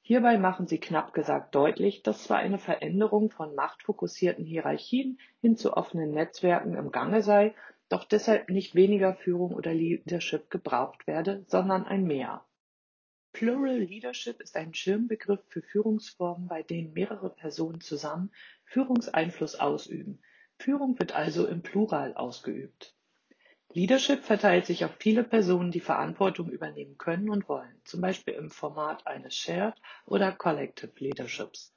Hierbei machen sie knapp gesagt deutlich, dass zwar eine Veränderung von machtfokussierten Hierarchien hin zu offenen Netzwerken im Gange sei, doch deshalb nicht weniger Führung oder Leadership gebraucht werde, sondern ein Mehr. Plural Leadership ist ein Schirmbegriff für Führungsformen, bei denen mehrere Personen zusammen Führungseinfluss ausüben. Führung wird also im Plural ausgeübt. Leadership verteilt sich auf viele Personen, die Verantwortung übernehmen können und wollen, zum Beispiel im Format eines Shared oder Collective Leaderships.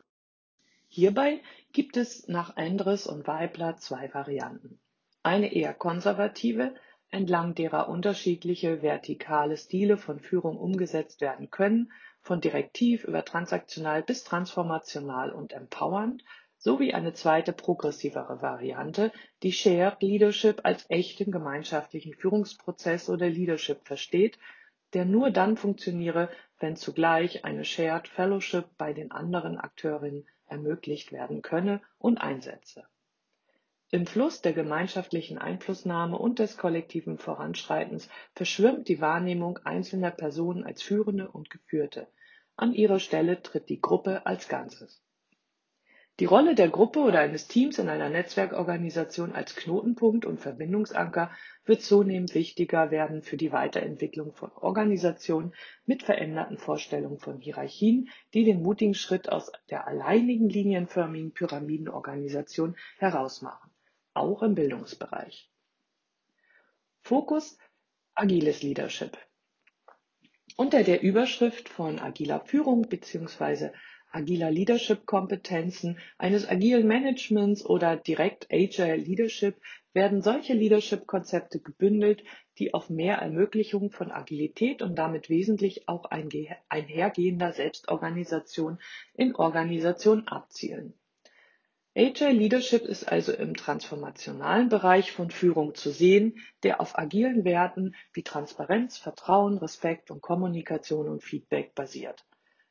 Hierbei gibt es nach Endres und Weibler zwei Varianten. Eine eher konservative, entlang derer unterschiedliche vertikale Stile von Führung umgesetzt werden können, von direktiv über transaktional bis transformational und empowernd sowie eine zweite progressivere Variante, die Shared Leadership als echten gemeinschaftlichen Führungsprozess oder Leadership versteht, der nur dann funktioniere, wenn zugleich eine Shared Fellowship bei den anderen Akteurinnen ermöglicht werden könne und einsetze. Im Fluss der gemeinschaftlichen Einflussnahme und des kollektiven Voranschreitens verschwimmt die Wahrnehmung einzelner Personen als Führende und Geführte. An ihre Stelle tritt die Gruppe als Ganzes. Die Rolle der Gruppe oder eines Teams in einer Netzwerkorganisation als Knotenpunkt und Verbindungsanker wird zunehmend wichtiger werden für die Weiterentwicklung von Organisationen mit veränderten Vorstellungen von Hierarchien, die den mutigen Schritt aus der alleinigen linienförmigen Pyramidenorganisation herausmachen, auch im Bildungsbereich. Fokus Agiles Leadership. Unter der Überschrift von agiler Führung bzw agiler Leadership-Kompetenzen, eines agilen Managements oder direkt Agile Leadership werden solche Leadership-Konzepte gebündelt, die auf mehr Ermöglichung von Agilität und damit wesentlich auch einhergehender Selbstorganisation in Organisation abzielen. Agile Leadership ist also im transformationalen Bereich von Führung zu sehen, der auf agilen Werten wie Transparenz, Vertrauen, Respekt und Kommunikation und Feedback basiert.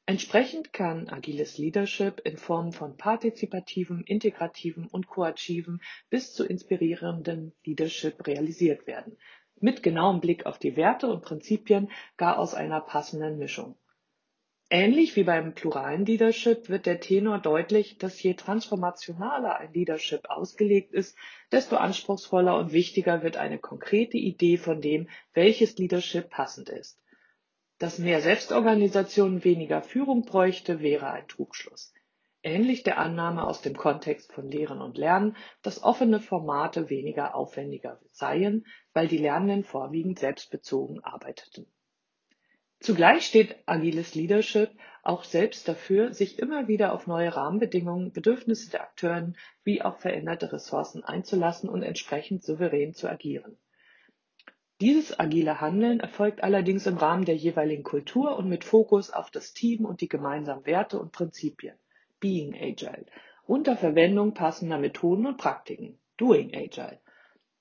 Entsprechend kann agiles Leadership in Form von partizipativem, integrativem und koaktivem bis zu inspirierendem Leadership realisiert werden. mit genauem Blick auf die Werte und Prinzipien gar aus einer passenden Mischung. Ähnlich wie beim pluralen Leadership wird der Tenor deutlich, dass je transformationaler ein Leadership ausgelegt ist, desto anspruchsvoller und wichtiger wird eine konkrete Idee von dem, welches Leadership passend ist. Dass mehr Selbstorganisation weniger Führung bräuchte, wäre ein Trugschluss. Ähnlich der Annahme aus dem Kontext von Lehren und Lernen, dass offene Formate weniger aufwendiger seien, weil die Lernenden vorwiegend selbstbezogen arbeiteten. Zugleich steht agiles Leadership auch selbst dafür, sich immer wieder auf neue Rahmenbedingungen, Bedürfnisse der Akteuren wie auch veränderte Ressourcen einzulassen und entsprechend souverän zu agieren. Dieses agile Handeln erfolgt allerdings im Rahmen der jeweiligen Kultur und mit Fokus auf das Team und die gemeinsamen Werte und Prinzipien. Being Agile. Unter Verwendung passender Methoden und Praktiken. Doing Agile.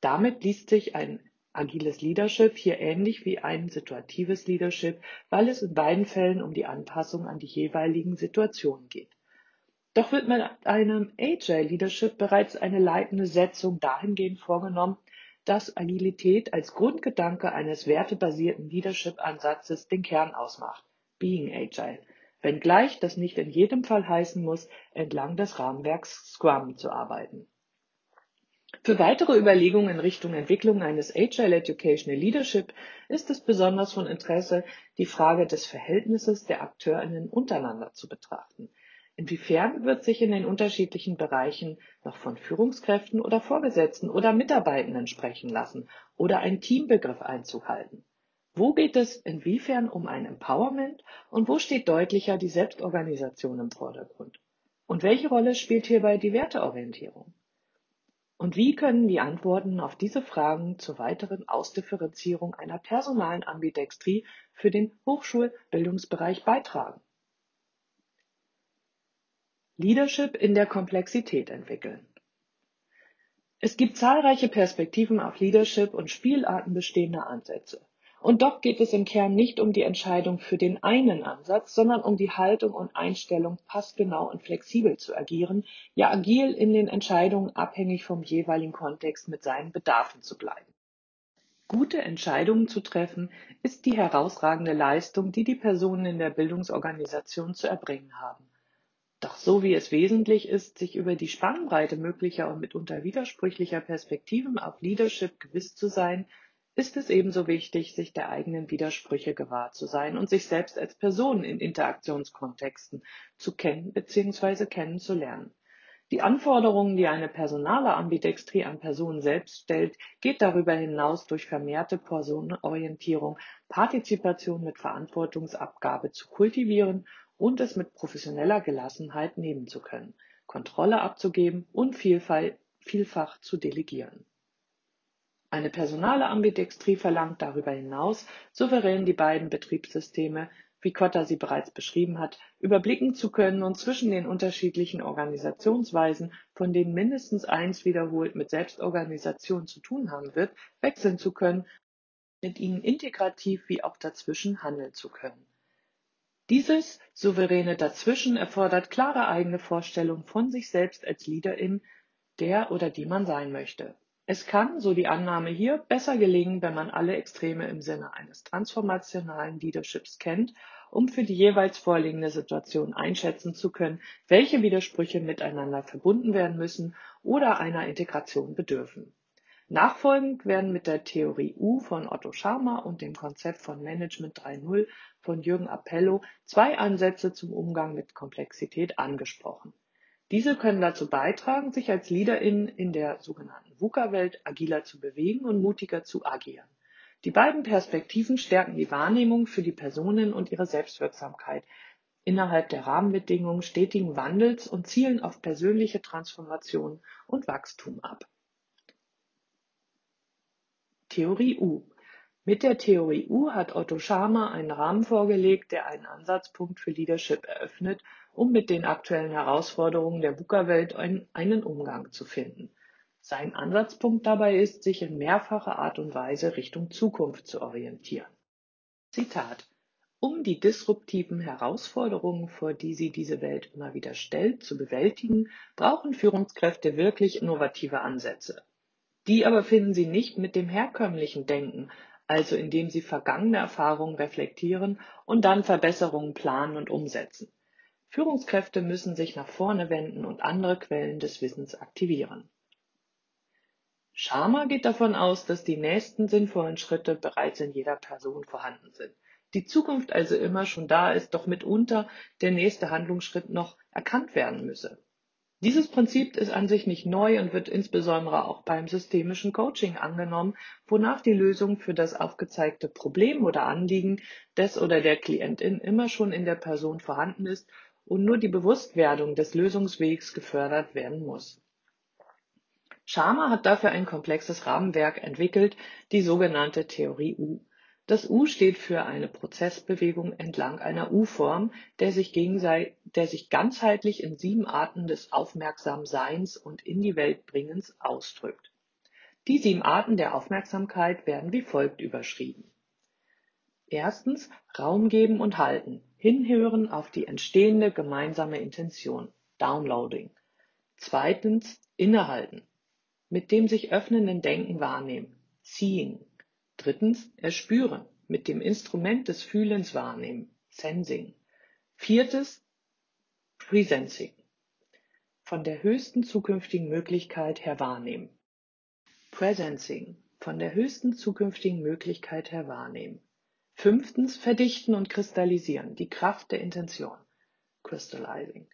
Damit liest sich ein agiles Leadership hier ähnlich wie ein situatives Leadership, weil es in beiden Fällen um die Anpassung an die jeweiligen Situationen geht. Doch wird mit einem Agile Leadership bereits eine leitende Setzung dahingehend vorgenommen, dass Agilität als Grundgedanke eines wertebasierten Leadership-Ansatzes den Kern ausmacht. Being Agile. Wenngleich das nicht in jedem Fall heißen muss, entlang des Rahmenwerks Scrum zu arbeiten. Für weitere Überlegungen in Richtung Entwicklung eines Agile Educational Leadership ist es besonders von Interesse, die Frage des Verhältnisses der AkteurInnen untereinander zu betrachten. Inwiefern wird sich in den unterschiedlichen Bereichen noch von Führungskräften oder Vorgesetzten oder Mitarbeitenden sprechen lassen oder ein Teambegriff Einzug halten? Wo geht es inwiefern um ein Empowerment und wo steht deutlicher die Selbstorganisation im Vordergrund? Und welche Rolle spielt hierbei die Werteorientierung? Und wie können die Antworten auf diese Fragen zur weiteren Ausdifferenzierung einer personalen Ambidextrie für den Hochschulbildungsbereich beitragen? Leadership in der Komplexität entwickeln. Es gibt zahlreiche Perspektiven auf Leadership und Spielarten bestehender Ansätze. Und doch geht es im Kern nicht um die Entscheidung für den einen Ansatz, sondern um die Haltung und Einstellung, passgenau und flexibel zu agieren, ja agil in den Entscheidungen abhängig vom jeweiligen Kontext mit seinen Bedarfen zu bleiben. Gute Entscheidungen zu treffen, ist die herausragende Leistung, die die Personen in der Bildungsorganisation zu erbringen haben. Doch so wie es wesentlich ist, sich über die Spannbreite möglicher und mitunter widersprüchlicher Perspektiven auf Leadership gewiss zu sein, ist es ebenso wichtig, sich der eigenen Widersprüche gewahr zu sein und sich selbst als Person in Interaktionskontexten zu kennen bzw. kennenzulernen. Die Anforderungen, die eine personale Ambidextrie an Personen selbst stellt, geht darüber hinaus durch vermehrte Personenorientierung, Partizipation mit Verantwortungsabgabe zu kultivieren und es mit professioneller Gelassenheit nehmen zu können, Kontrolle abzugeben und vielfach zu delegieren. Eine personale Ambidextrie verlangt darüber hinaus, souverän die beiden Betriebssysteme, wie Kotter sie bereits beschrieben hat, überblicken zu können und zwischen den unterschiedlichen Organisationsweisen, von denen mindestens eins wiederholt mit Selbstorganisation zu tun haben wird, wechseln zu können, mit ihnen integrativ wie auch dazwischen handeln zu können. Dieses souveräne Dazwischen erfordert klare eigene Vorstellungen von sich selbst als Leaderin, der oder die man sein möchte. Es kann, so die Annahme hier, besser gelingen, wenn man alle Extreme im Sinne eines transformationalen Leaderships kennt, um für die jeweils vorliegende Situation einschätzen zu können, welche Widersprüche miteinander verbunden werden müssen oder einer Integration bedürfen. Nachfolgend werden mit der Theorie U von Otto Scharmer und dem Konzept von Management 3.0 von Jürgen Appello zwei Ansätze zum Umgang mit Komplexität angesprochen. Diese können dazu beitragen, sich als LeaderInnen in der sogenannten VUCA-Welt agiler zu bewegen und mutiger zu agieren. Die beiden Perspektiven stärken die Wahrnehmung für die Personen und ihre Selbstwirksamkeit innerhalb der Rahmenbedingungen stetigen Wandels und zielen auf persönliche Transformation und Wachstum ab. Theorie U mit der Theorie U hat Otto Scharmer einen Rahmen vorgelegt, der einen Ansatzpunkt für Leadership eröffnet, um mit den aktuellen Herausforderungen der VUCA-Welt einen Umgang zu finden. Sein Ansatzpunkt dabei ist, sich in mehrfacher Art und Weise Richtung Zukunft zu orientieren. Zitat um die disruptiven Herausforderungen, vor die sie diese Welt immer wieder stellt, zu bewältigen, brauchen Führungskräfte wirklich innovative Ansätze. Die aber finden Sie nicht mit dem herkömmlichen Denken, also indem Sie vergangene Erfahrungen reflektieren und dann Verbesserungen planen und umsetzen. Führungskräfte müssen sich nach vorne wenden und andere Quellen des Wissens aktivieren. Sharma geht davon aus, dass die nächsten sinnvollen Schritte bereits in jeder Person vorhanden sind. Die Zukunft also immer schon da ist, doch mitunter der nächste Handlungsschritt noch erkannt werden müsse. Dieses Prinzip ist an sich nicht neu und wird insbesondere auch beim systemischen Coaching angenommen, wonach die Lösung für das aufgezeigte Problem oder Anliegen des oder der Klientin immer schon in der Person vorhanden ist und nur die Bewusstwerdung des Lösungswegs gefördert werden muss. Sharma hat dafür ein komplexes Rahmenwerk entwickelt, die sogenannte Theorie U. Das U steht für eine Prozessbewegung entlang einer U-Form, der sich, der sich ganzheitlich in sieben Arten des aufmerksamen Seins und in die Welt bringens ausdrückt. Die sieben Arten der Aufmerksamkeit werden wie folgt überschrieben. Erstens Raum geben und halten, hinhören auf die entstehende gemeinsame Intention, Downloading. Zweitens innehalten, mit dem sich öffnenden Denken wahrnehmen, Seeing. Drittens, erspüren, mit dem Instrument des Fühlens wahrnehmen, Sensing. Viertes, Presensing, von der höchsten zukünftigen Möglichkeit her wahrnehmen. Presencing, von der höchsten zukünftigen Möglichkeit her wahrnehmen. Fünftens, verdichten und kristallisieren, die Kraft der Intention, Crystallizing.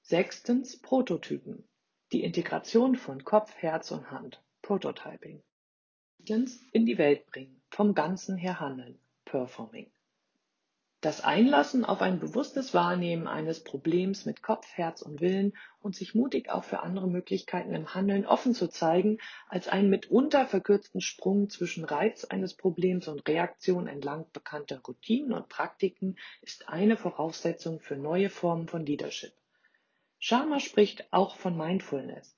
Sechstens, Prototypen, die Integration von Kopf, Herz und Hand, Prototyping. Siebtens, in die Welt bringen, vom Ganzen her handeln, Performing. Das Einlassen auf ein bewusstes Wahrnehmen eines Problems mit Kopf, Herz und Willen und sich mutig auch für andere Möglichkeiten im Handeln offen zu zeigen, als einen mitunter verkürzten Sprung zwischen Reiz eines Problems und Reaktion entlang bekannter Routinen und Praktiken, ist eine Voraussetzung für neue Formen von Leadership. Sharma spricht auch von Mindfulness.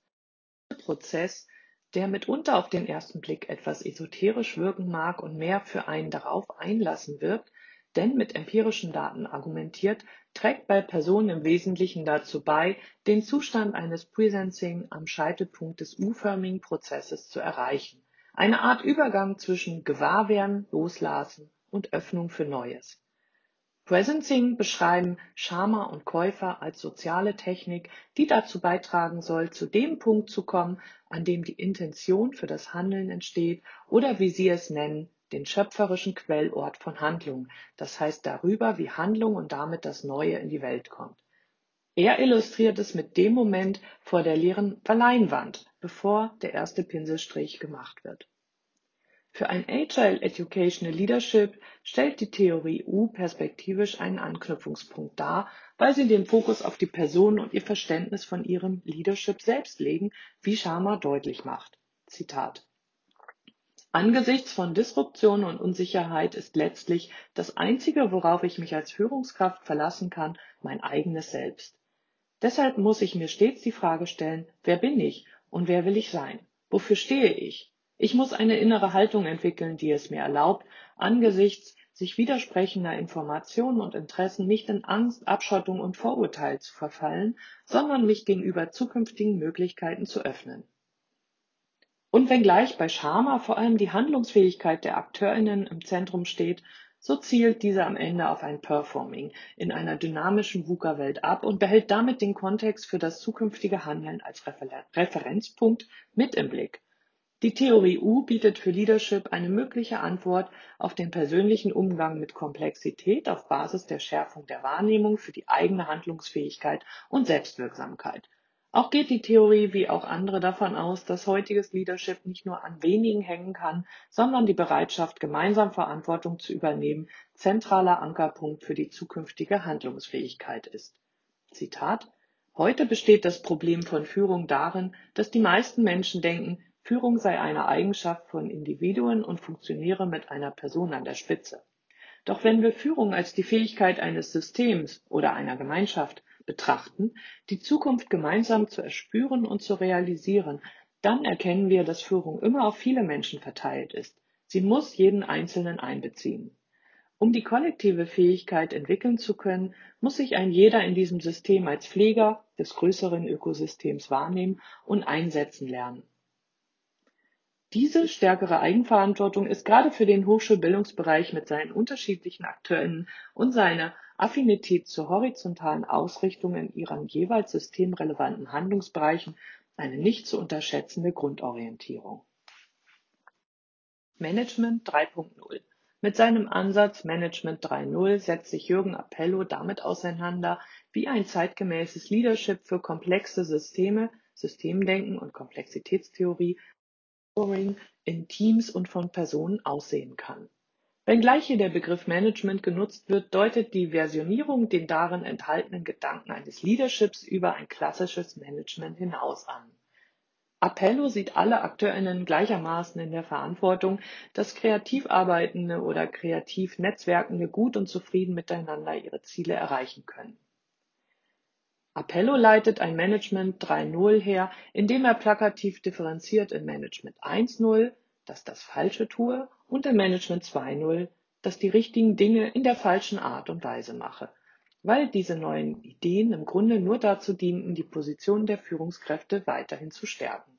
Ein Prozess, der mitunter auf den ersten Blick etwas esoterisch wirken mag und mehr für einen darauf einlassen wirkt, denn mit empirischen Daten argumentiert, trägt bei Personen im Wesentlichen dazu bei, den Zustand eines Presencing am Scheitelpunkt des U-förmigen Prozesses zu erreichen. Eine Art Übergang zwischen Gewahrwerden, Loslassen und Öffnung für Neues. Presencing beschreiben Sharma und Käufer als soziale Technik, die dazu beitragen soll, zu dem Punkt zu kommen, an dem die Intention für das Handeln entsteht oder wie sie es nennen, den schöpferischen Quellort von Handlung, das heißt darüber, wie Handlung und damit das Neue in die Welt kommt. Er illustriert es mit dem Moment vor der leeren Leinwand, bevor der erste Pinselstrich gemacht wird. Für ein Agile Educational Leadership stellt die Theorie U perspektivisch einen Anknüpfungspunkt dar, weil sie den Fokus auf die Person und ihr Verständnis von ihrem Leadership selbst legen, wie Sharma deutlich macht. Zitat. Angesichts von Disruption und Unsicherheit ist letztlich das Einzige, worauf ich mich als Führungskraft verlassen kann, mein eigenes Selbst. Deshalb muss ich mir stets die Frage stellen, wer bin ich und wer will ich sein? Wofür stehe ich? Ich muss eine innere Haltung entwickeln, die es mir erlaubt, angesichts sich widersprechender Informationen und Interessen nicht in Angst, Abschottung und Vorurteil zu verfallen, sondern mich gegenüber zukünftigen Möglichkeiten zu öffnen. Und wenngleich bei Sharma vor allem die Handlungsfähigkeit der AkteurInnen im Zentrum steht, so zielt diese am Ende auf ein Performing in einer dynamischen VUCA-Welt ab und behält damit den Kontext für das zukünftige Handeln als Referenzpunkt mit im Blick. Die Theorie U bietet für Leadership eine mögliche Antwort auf den persönlichen Umgang mit Komplexität auf Basis der Schärfung der Wahrnehmung für die eigene Handlungsfähigkeit und Selbstwirksamkeit. Auch geht die Theorie wie auch andere davon aus, dass heutiges Leadership nicht nur an wenigen hängen kann, sondern die Bereitschaft, gemeinsam Verantwortung zu übernehmen, zentraler Ankerpunkt für die zukünftige Handlungsfähigkeit ist. Zitat Heute besteht das Problem von Führung darin, dass die meisten Menschen denken, Führung sei eine Eigenschaft von Individuen und funktioniere mit einer Person an der Spitze. Doch wenn wir Führung als die Fähigkeit eines Systems oder einer Gemeinschaft betrachten, die Zukunft gemeinsam zu erspüren und zu realisieren, dann erkennen wir, dass Führung immer auf viele Menschen verteilt ist. Sie muss jeden Einzelnen einbeziehen. Um die kollektive Fähigkeit entwickeln zu können, muss sich ein jeder in diesem System als Pfleger des größeren Ökosystems wahrnehmen und einsetzen lernen. Diese stärkere Eigenverantwortung ist gerade für den Hochschulbildungsbereich mit seinen unterschiedlichen Akteurinnen und seiner Affinität zur horizontalen Ausrichtung in ihren jeweils systemrelevanten Handlungsbereichen eine nicht zu unterschätzende Grundorientierung. Management 3.0 Mit seinem Ansatz Management 3.0 setzt sich Jürgen Appello damit auseinander, wie ein zeitgemäßes Leadership für komplexe Systeme, Systemdenken und Komplexitätstheorie in Teams und von Personen aussehen kann. Wenngleich hier der Begriff Management genutzt wird, deutet die Versionierung den darin enthaltenen Gedanken eines Leaderships über ein klassisches Management hinaus an. Appello sieht alle AkteurInnen gleichermaßen in der Verantwortung, dass kreativ arbeitende oder kreativ Netzwerkende gut und zufrieden miteinander ihre Ziele erreichen können. Appello leitet ein Management 3.0 her, indem er plakativ differenziert in Management 1.0, das das Falsche tue, und in Management 2.0, das die richtigen Dinge in der falschen Art und Weise mache, weil diese neuen Ideen im Grunde nur dazu dienten, die Position der Führungskräfte weiterhin zu stärken.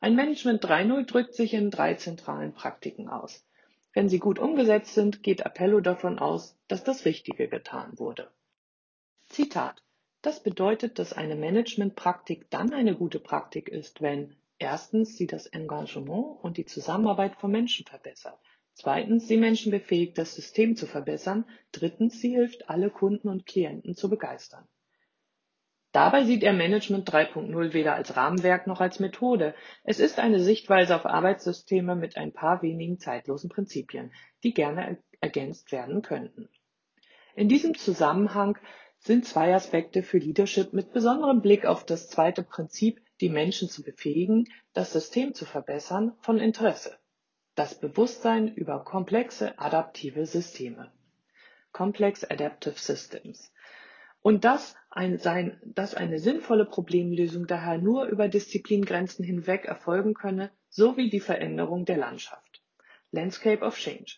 Ein Management 3.0 drückt sich in drei zentralen Praktiken aus. Wenn sie gut umgesetzt sind, geht Appello davon aus, dass das Richtige getan wurde. Zitat das bedeutet, dass eine Managementpraktik dann eine gute Praktik ist, wenn erstens sie das Engagement und die Zusammenarbeit von Menschen verbessert, zweitens sie Menschen befähigt, das System zu verbessern, drittens sie hilft, alle Kunden und Klienten zu begeistern. Dabei sieht er Management 3.0 weder als Rahmenwerk noch als Methode. Es ist eine Sichtweise auf Arbeitssysteme mit ein paar wenigen zeitlosen Prinzipien, die gerne ergänzt werden könnten. In diesem Zusammenhang sind zwei Aspekte für Leadership mit besonderem Blick auf das zweite Prinzip, die Menschen zu befähigen, das System zu verbessern, von Interesse. Das Bewusstsein über komplexe adaptive Systeme. Complex Adaptive Systems. Und dass, ein, sein, dass eine sinnvolle Problemlösung daher nur über Disziplingrenzen hinweg erfolgen könne, sowie die Veränderung der Landschaft. Landscape of Change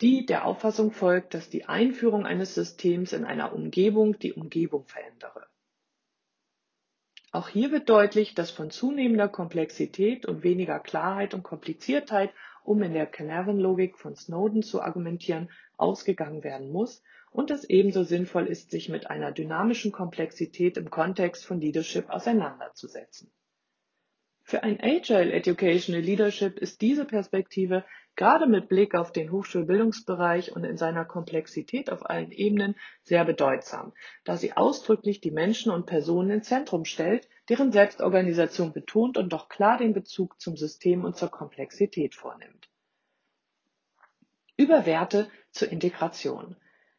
die der Auffassung folgt, dass die Einführung eines Systems in einer Umgebung die Umgebung verändere. Auch hier wird deutlich, dass von zunehmender Komplexität und weniger Klarheit und Kompliziertheit, um in der Carnarvon-Logik von Snowden zu argumentieren, ausgegangen werden muss und es ebenso sinnvoll ist, sich mit einer dynamischen Komplexität im Kontext von Leadership auseinanderzusetzen. Für ein Agile Educational Leadership ist diese Perspektive gerade mit Blick auf den Hochschulbildungsbereich und in seiner Komplexität auf allen Ebenen sehr bedeutsam, da sie ausdrücklich die Menschen und Personen ins Zentrum stellt, deren Selbstorganisation betont und doch klar den Bezug zum System und zur Komplexität vornimmt. Über Werte zur Integration.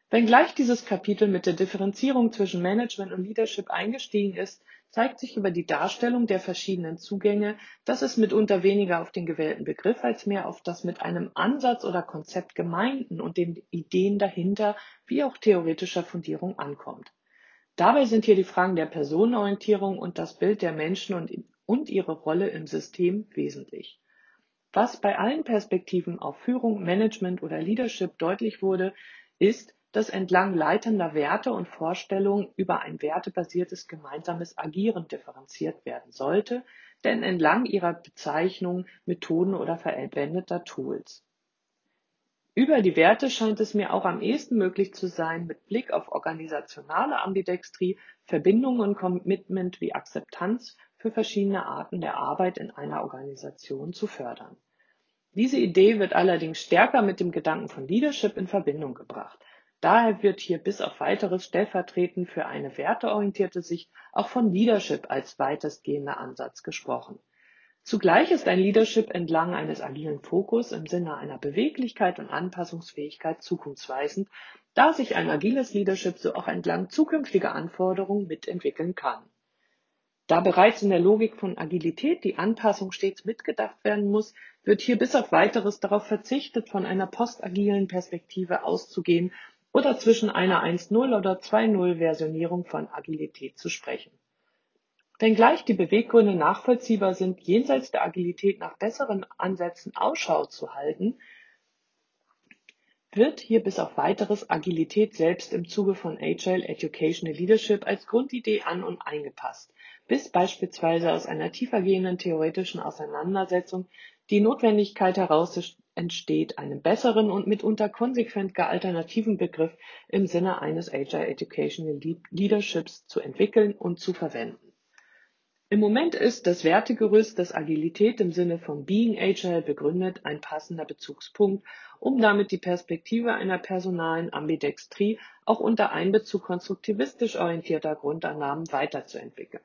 Wenngleich dieses Kapitel mit der Differenzierung zwischen Management und Leadership eingestiegen ist, zeigt sich über die Darstellung der verschiedenen Zugänge, dass es mitunter weniger auf den gewählten Begriff als mehr auf das mit einem Ansatz oder Konzept gemeinten und den Ideen dahinter wie auch theoretischer Fundierung ankommt. Dabei sind hier die Fragen der Personenorientierung und das Bild der Menschen und, und ihre Rolle im System wesentlich. Was bei allen Perspektiven auf Führung, Management oder Leadership deutlich wurde, ist, dass entlang leitender Werte und Vorstellungen über ein wertebasiertes gemeinsames Agieren differenziert werden sollte, denn entlang ihrer Bezeichnung, Methoden oder verwendeter Tools. Über die Werte scheint es mir auch am ehesten möglich zu sein, mit Blick auf organisationale Ambidextrie Verbindungen und Commitment wie Akzeptanz für verschiedene Arten der Arbeit in einer Organisation zu fördern. Diese Idee wird allerdings stärker mit dem Gedanken von Leadership in Verbindung gebracht. Daher wird hier bis auf weiteres stellvertretend für eine werteorientierte Sicht auch von Leadership als weitestgehender Ansatz gesprochen. Zugleich ist ein Leadership entlang eines agilen Fokus im Sinne einer Beweglichkeit und Anpassungsfähigkeit zukunftsweisend, da sich ein agiles Leadership so auch entlang zukünftiger Anforderungen mitentwickeln kann. Da bereits in der Logik von Agilität die Anpassung stets mitgedacht werden muss, wird hier bis auf weiteres darauf verzichtet, von einer postagilen Perspektive auszugehen oder zwischen einer 1.0 oder 2.0 Versionierung von Agilität zu sprechen. Wenngleich die Beweggründe nachvollziehbar sind, jenseits der Agilität nach besseren Ansätzen Ausschau zu halten, wird hier bis auf weiteres Agilität selbst im Zuge von Agile Educational Leadership als Grundidee an und eingepasst, bis beispielsweise aus einer tiefergehenden theoretischen Auseinandersetzung die Notwendigkeit heraus entsteht, einen besseren und mitunter konsequent alternativen Begriff im Sinne eines Agile Educational Leaderships zu entwickeln und zu verwenden. Im Moment ist das Wertegerüst, das Agilität im Sinne von Being Agile begründet, ein passender Bezugspunkt, um damit die Perspektive einer personalen Ambidextrie auch unter Einbezug konstruktivistisch orientierter Grundannahmen weiterzuentwickeln.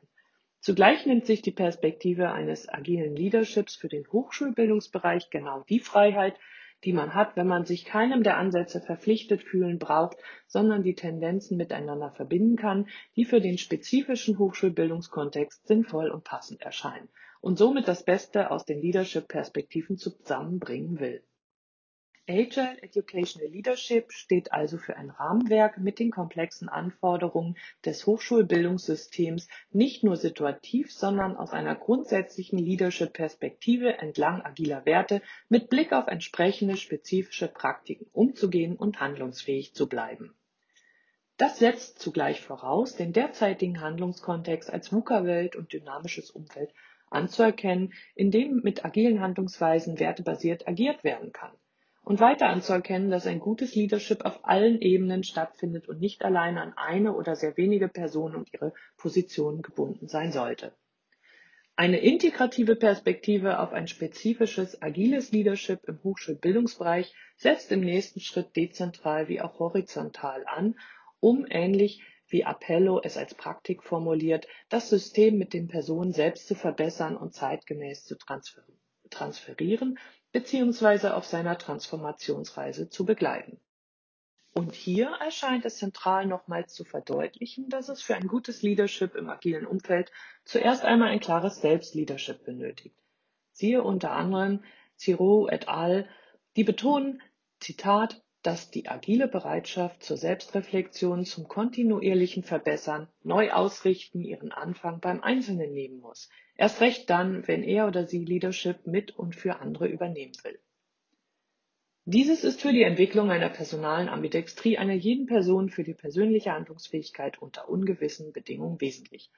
Zugleich nimmt sich die Perspektive eines agilen Leaderships für den Hochschulbildungsbereich genau die Freiheit, die man hat, wenn man sich keinem der Ansätze verpflichtet fühlen braucht, sondern die Tendenzen miteinander verbinden kann, die für den spezifischen Hochschulbildungskontext sinnvoll und passend erscheinen und somit das Beste aus den Leadership-Perspektiven zusammenbringen will. Agile Educational Leadership steht also für ein Rahmenwerk mit den komplexen Anforderungen des Hochschulbildungssystems nicht nur situativ, sondern aus einer grundsätzlichen Leadership-Perspektive entlang agiler Werte mit Blick auf entsprechende spezifische Praktiken umzugehen und handlungsfähig zu bleiben. Das setzt zugleich voraus, den derzeitigen Handlungskontext als VUCA-Welt und dynamisches Umfeld anzuerkennen, in dem mit agilen Handlungsweisen wertebasiert agiert werden kann und weiter anzuerkennen, dass ein gutes Leadership auf allen Ebenen stattfindet und nicht allein an eine oder sehr wenige Personen und ihre Positionen gebunden sein sollte. Eine integrative Perspektive auf ein spezifisches agiles Leadership im Hochschulbildungsbereich setzt im nächsten Schritt dezentral wie auch horizontal an, um ähnlich wie Appello es als Praktik formuliert, das System mit den Personen selbst zu verbessern und zeitgemäß zu transferieren beziehungsweise auf seiner Transformationsreise zu begleiten. Und hier erscheint es zentral nochmals zu verdeutlichen, dass es für ein gutes Leadership im agilen Umfeld zuerst einmal ein klares Selbstleadership benötigt. Siehe unter anderem Ciro et al., die betonen, Zitat, dass die agile Bereitschaft zur Selbstreflexion, zum kontinuierlichen Verbessern, neu ausrichten ihren Anfang beim Einzelnen nehmen muss. Erst recht dann, wenn er oder sie Leadership mit und für andere übernehmen will. Dieses ist für die Entwicklung einer personalen Ambidextrie einer jeden Person für die persönliche Handlungsfähigkeit unter ungewissen Bedingungen wesentlich.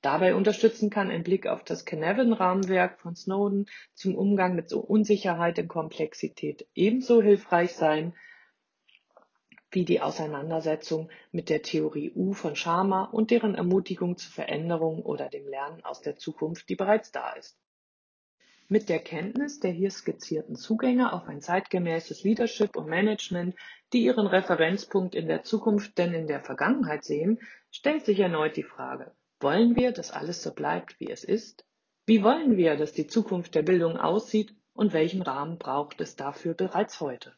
Dabei unterstützen kann ein Blick auf das Canavan-Rahmenwerk von Snowden zum Umgang mit Unsicherheit und Komplexität ebenso hilfreich sein wie die Auseinandersetzung mit der Theorie U von Sharma und deren Ermutigung zur Veränderung oder dem Lernen aus der Zukunft, die bereits da ist. Mit der Kenntnis der hier skizzierten Zugänge auf ein zeitgemäßes Leadership und Management, die ihren Referenzpunkt in der Zukunft denn in der Vergangenheit sehen, stellt sich erneut die Frage, wollen wir, dass alles so bleibt, wie es ist? Wie wollen wir, dass die Zukunft der Bildung aussieht und welchen Rahmen braucht es dafür bereits heute?